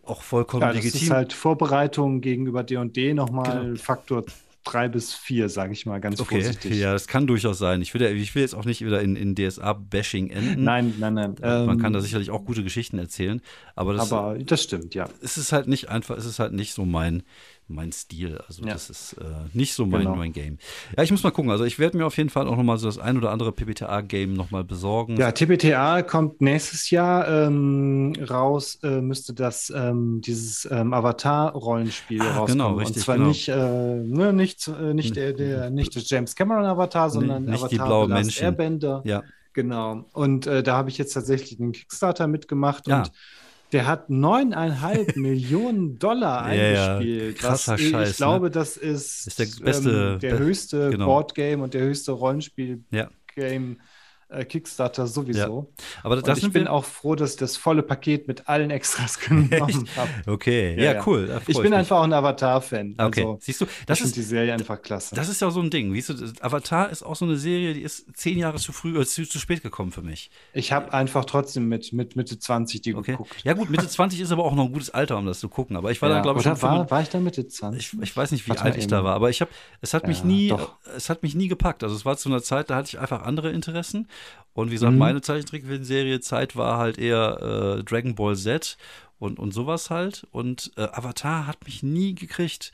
auch vollkommen ja, das legitim. Das ist halt Vorbereitung gegenüber D&D nochmal genau. Faktor drei bis vier, sage ich mal ganz okay. vorsichtig. Ja, das kann durchaus sein. Ich will, ich will jetzt auch nicht wieder in, in DSA-Bashing enden. Nein, nein, nein. Man ähm, kann da sicherlich auch gute Geschichten erzählen. Aber das, aber das stimmt, ja. Es ist halt nicht einfach, es ist halt nicht so mein, mein Stil. Also ja. das ist äh, nicht so mein, genau. mein Game. Ja, ich muss mal gucken. Also ich werde mir auf jeden Fall auch noch mal so das ein oder andere PBTA-Game noch mal besorgen. Ja, TPTA kommt nächstes Jahr ähm, raus. Äh, müsste das ähm, dieses ähm, Avatar-Rollenspiel ah, rauskommen. Genau, richtig. Und zwar genau. nicht, äh, ne, nicht, äh, nicht der, der, nicht das James Cameron Avatar, sondern nicht Avatar die blaue Menschen. Airbender. Ja. Genau. Und äh, da habe ich jetzt tatsächlich den Kickstarter mitgemacht ja. und der hat neuneinhalb Millionen Dollar eingespielt. Ja, krasser was, Scheiß. Ich glaube, ne? das ist, ist der, beste, ähm, der höchste genau. Boardgame und der höchste Rollenspiel-Game ja äh, Kickstarter sowieso. Ja. Aber das ich bin auch froh, dass ich das volle Paket mit allen Extras genommen habe. Okay, ja, ja cool. Ich bin mich. einfach auch ein Avatar-Fan. Okay, also, siehst du, das ist die Serie einfach klasse. Das ist ja so ein Ding. Siehst du, Avatar ist auch so eine Serie, die ist zehn Jahre zu früh, äh, zu, zu spät gekommen für mich. Ich habe einfach trotzdem mit, mit Mitte 20 die okay. geguckt. Ja gut, Mitte 20 ist aber auch noch ein gutes Alter, um das zu gucken. Aber ich war ja, dann, glaube ich, schon war, war ich dann Mitte 20? Ich, ich weiß nicht, wie Warte alt ich da war, aber ich habe, es hat mich nie, doch. es hat mich nie gepackt. Also es war zu einer Zeit, da hatte ich einfach andere Interessen und wie gesagt, mhm. meine Zeichentrickserie Zeit war halt eher äh, Dragon Ball Z und, und sowas halt. Und äh, Avatar hat mich nie gekriegt.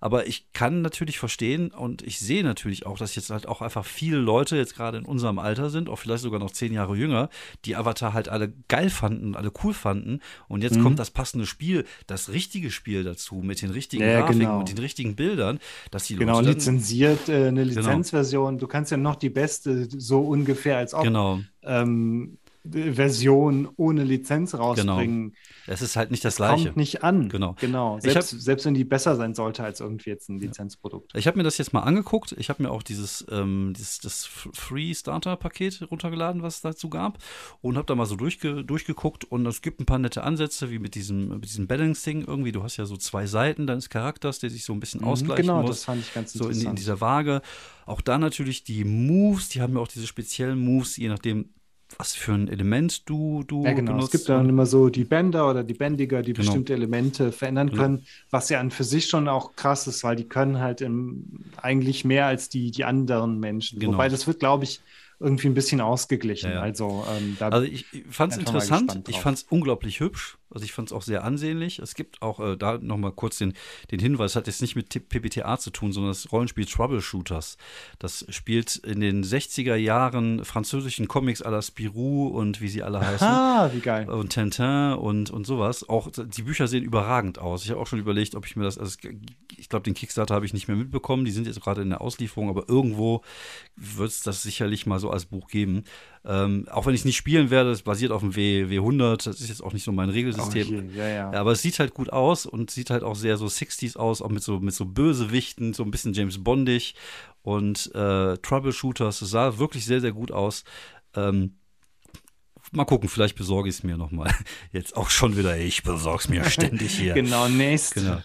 Aber ich kann natürlich verstehen und ich sehe natürlich auch, dass jetzt halt auch einfach viele Leute jetzt gerade in unserem Alter sind, auch vielleicht sogar noch zehn Jahre jünger, die Avatar halt alle geil fanden, alle cool fanden. Und jetzt mhm. kommt das passende Spiel, das richtige Spiel dazu, mit den richtigen ja, Grafiken genau. und den richtigen Bildern, dass die Leute. Genau, lizenziert, äh, eine genau. Lizenzversion. Genau. Du kannst ja noch die beste, so ungefähr als auch. Genau. Ähm, Version ohne Lizenz rausbringen. Genau. Es ist halt nicht das, das Gleiche. Kommt nicht an. Genau. genau. Selbst, hab, selbst wenn die besser sein sollte als irgendwie jetzt ein Lizenzprodukt. Ich habe mir das jetzt mal angeguckt. Ich habe mir auch dieses, ähm, dieses das Free Starter Paket runtergeladen, was es dazu gab, und habe da mal so durchge durchgeguckt. Und es gibt ein paar nette Ansätze, wie mit diesem, mit diesem Balancing irgendwie. Du hast ja so zwei Seiten deines Charakters, der sich so ein bisschen mhm, ausgleichen genau, muss. das fand ich ganz so interessant. So in, in dieser Waage. Auch da natürlich die Moves, die haben ja auch diese speziellen Moves, je nachdem, was für ein Element du, du ja, genau. benutzt. Es gibt dann immer so die Bänder oder die Bändiger, die genau. bestimmte Elemente verändern können, was ja an für sich schon auch krass ist, weil die können halt im, eigentlich mehr als die, die anderen Menschen. Genau. Wobei das wird, glaube ich, irgendwie ein bisschen ausgeglichen. Ja, ja. Also, ähm, also ich, ich fand es interessant, ich fand es unglaublich hübsch. Also ich fand es auch sehr ansehnlich. Es gibt auch äh, da nochmal kurz den, den Hinweis, hat jetzt nicht mit PBTA zu tun, sondern das Rollenspiel Troubleshooters. Das spielt in den 60er Jahren französischen Comics à la Spirou und wie sie alle heißen. Ah, wie geil. Und Tintin und, und sowas. Auch die Bücher sehen überragend aus. Ich habe auch schon überlegt, ob ich mir das, also ich glaube, den Kickstarter habe ich nicht mehr mitbekommen. Die sind jetzt gerade in der Auslieferung, aber irgendwo wird es das sicherlich mal so als Buch geben. Ähm, auch wenn ich es nicht spielen werde, es basiert auf dem w, W100, das ist jetzt auch nicht so mein Regelsystem. Oh, ja, ja. Aber es sieht halt gut aus und sieht halt auch sehr so 60s aus, auch mit so, mit so Bösewichten, so ein bisschen James Bondig und äh, Troubleshooters. Es sah wirklich sehr, sehr gut aus. Ähm, mal gucken, vielleicht besorge ich es mir nochmal. Jetzt auch schon wieder, ich besorge es mir ständig hier. genau, nächst. Genau.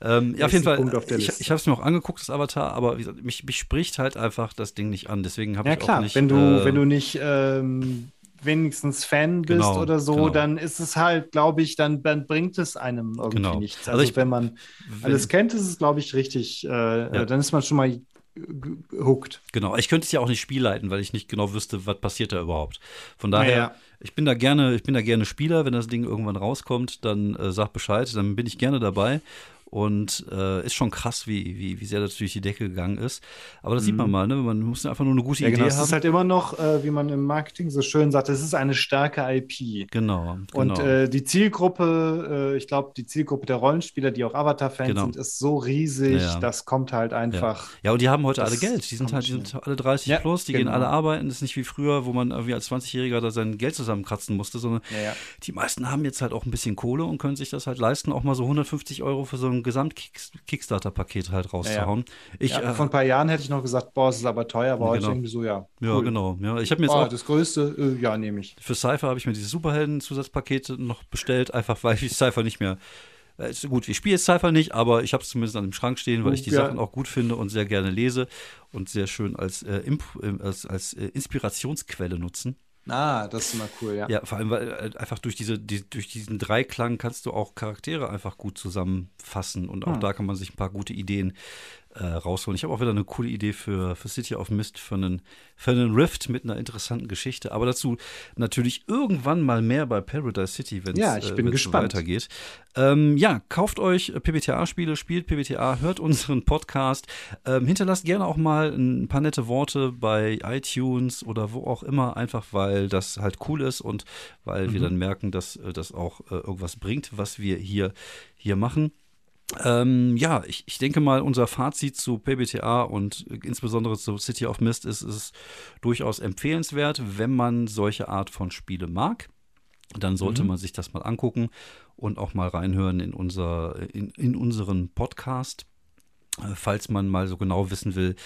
Ähm, ja, auf jeden Fall, ich, ich habe es mir auch angeguckt, das Avatar, aber gesagt, mich, mich spricht halt einfach das Ding nicht an. Deswegen habe ja, ich klar, auch nicht. Wenn du, äh, wenn du nicht ähm, wenigstens Fan bist genau, oder so, genau. dann ist es halt, glaube ich, dann, dann bringt es einem irgendwie genau. nichts. Also, also ich, wenn man wenn, alles kennt, ist es, glaube ich, richtig, äh, ja. dann ist man schon mal hooked. Genau, ich könnte es ja auch nicht spielleiten, weil ich nicht genau wüsste, was passiert da überhaupt. Von daher, ja. ich bin da gerne, ich bin da gerne Spieler, wenn das Ding irgendwann rauskommt, dann äh, sag Bescheid, dann bin ich gerne dabei und äh, ist schon krass, wie, wie, wie sehr das durch die Decke gegangen ist. Aber das mhm. sieht man mhm. mal, ne? man muss einfach nur eine gute ja, Idee genau. haben. Es ist halt immer noch, äh, wie man im Marketing so schön sagt, es ist eine starke IP. Genau. genau. Und äh, die Zielgruppe, äh, ich glaube, die Zielgruppe der Rollenspieler, die auch Avatar-Fans genau. sind, ist so riesig, ja. das kommt halt einfach. Ja. ja, und die haben heute alle Geld. Die sind halt die sind alle 30 plus, die genau. gehen alle arbeiten. Das ist nicht wie früher, wo man irgendwie als 20-Jähriger da sein Geld zusammenkratzen musste, sondern die meisten haben jetzt halt auch ein bisschen Kohle und können sich das halt leisten, auch mal so 150 Euro für so einen Gesamtkick Kickstarter-Paket halt rauszuhauen. Ja, Ich, ja, äh, vor ein paar Jahren hätte ich noch gesagt, boah, es ist aber teuer, aber genau. heute irgendwie so, ja. Cool. Ja, genau. Ja, ich habe mir jetzt oh, auch das größte, äh, ja, nehme ich. Für Cypher habe ich mir diese Superhelden-Zusatzpakete noch bestellt, einfach weil ich Cypher nicht mehr äh, gut, ich spiele jetzt Cypher nicht, aber ich habe es zumindest an dem Schrank stehen, weil ich die ja. Sachen auch gut finde und sehr gerne lese und sehr schön als, äh, als, als äh, Inspirationsquelle nutzen. Ah, das ist immer cool, ja. Ja, vor allem, weil äh, einfach durch, diese, die, durch diesen Dreiklang kannst du auch Charaktere einfach gut zusammenfassen und auch hm. da kann man sich ein paar gute Ideen äh, rausholen. Ich habe auch wieder eine coole Idee für, für City of Mist, für einen, für einen Rift mit einer interessanten Geschichte. Aber dazu natürlich irgendwann mal mehr bei Paradise City, wenn es ja, ich bin äh, gespannt. weitergeht. Ähm, ja, kauft euch PBTA-Spiele, spielt PBTA, hört unseren Podcast. Ähm, hinterlasst gerne auch mal ein paar nette Worte bei iTunes oder wo auch immer, einfach weil das halt cool ist und weil mhm. wir dann merken, dass äh, das auch äh, irgendwas bringt, was wir hier, hier machen. Ähm, ja, ich, ich denke mal, unser Fazit zu PBTA und insbesondere zu City of Mist ist, ist durchaus empfehlenswert, wenn man solche Art von Spiele mag. Dann sollte mhm. man sich das mal angucken und auch mal reinhören in, unser, in, in unseren Podcast. Äh, falls man mal so genau wissen will,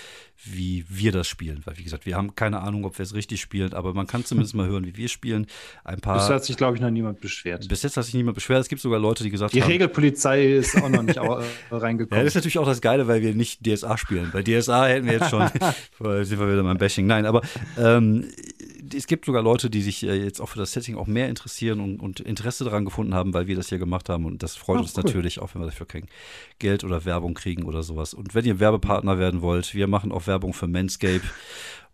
wie wir das spielen. Weil, wie gesagt, wir haben keine Ahnung, ob wir es richtig spielen, aber man kann zumindest mal hören, wie wir spielen. Ein paar. Bis jetzt hat sich, glaube ich, noch niemand beschwert. Bis jetzt hat sich niemand beschwert. Es gibt sogar Leute, die gesagt die haben. Die Regelpolizei ist auch noch nicht reingekommen. Ja, das ist natürlich auch das Geile, weil wir nicht DSA spielen. Bei DSA hätten wir jetzt schon. sind wir wieder beim Bashing. Nein, aber ähm, es gibt sogar Leute, die sich äh, jetzt auch für das Setting auch mehr interessieren und, und, Interesse daran gefunden haben, weil wir das hier gemacht haben. Und das freut oh, uns cool. natürlich, auch wenn wir dafür kein Geld oder Werbung kriegen oder sowas. Und wenn ihr Werbepartner werden wollt, wir machen auch Werbung für Manscape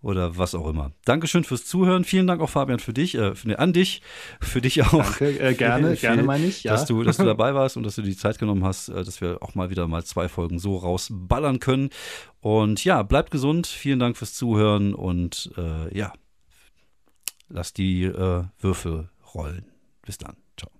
oder was auch immer. Dankeschön fürs Zuhören. Vielen Dank auch, Fabian, für dich, äh, für, ne, an dich, für dich auch. Danke, äh, gerne, für, gerne meine ich, ja. Dass du, dass du dabei warst und dass du die Zeit genommen hast, äh, dass wir auch mal wieder mal zwei Folgen so rausballern können. Und ja, bleibt gesund. Vielen Dank fürs Zuhören und äh, ja, lass die äh, Würfel rollen. Bis dann. Ciao.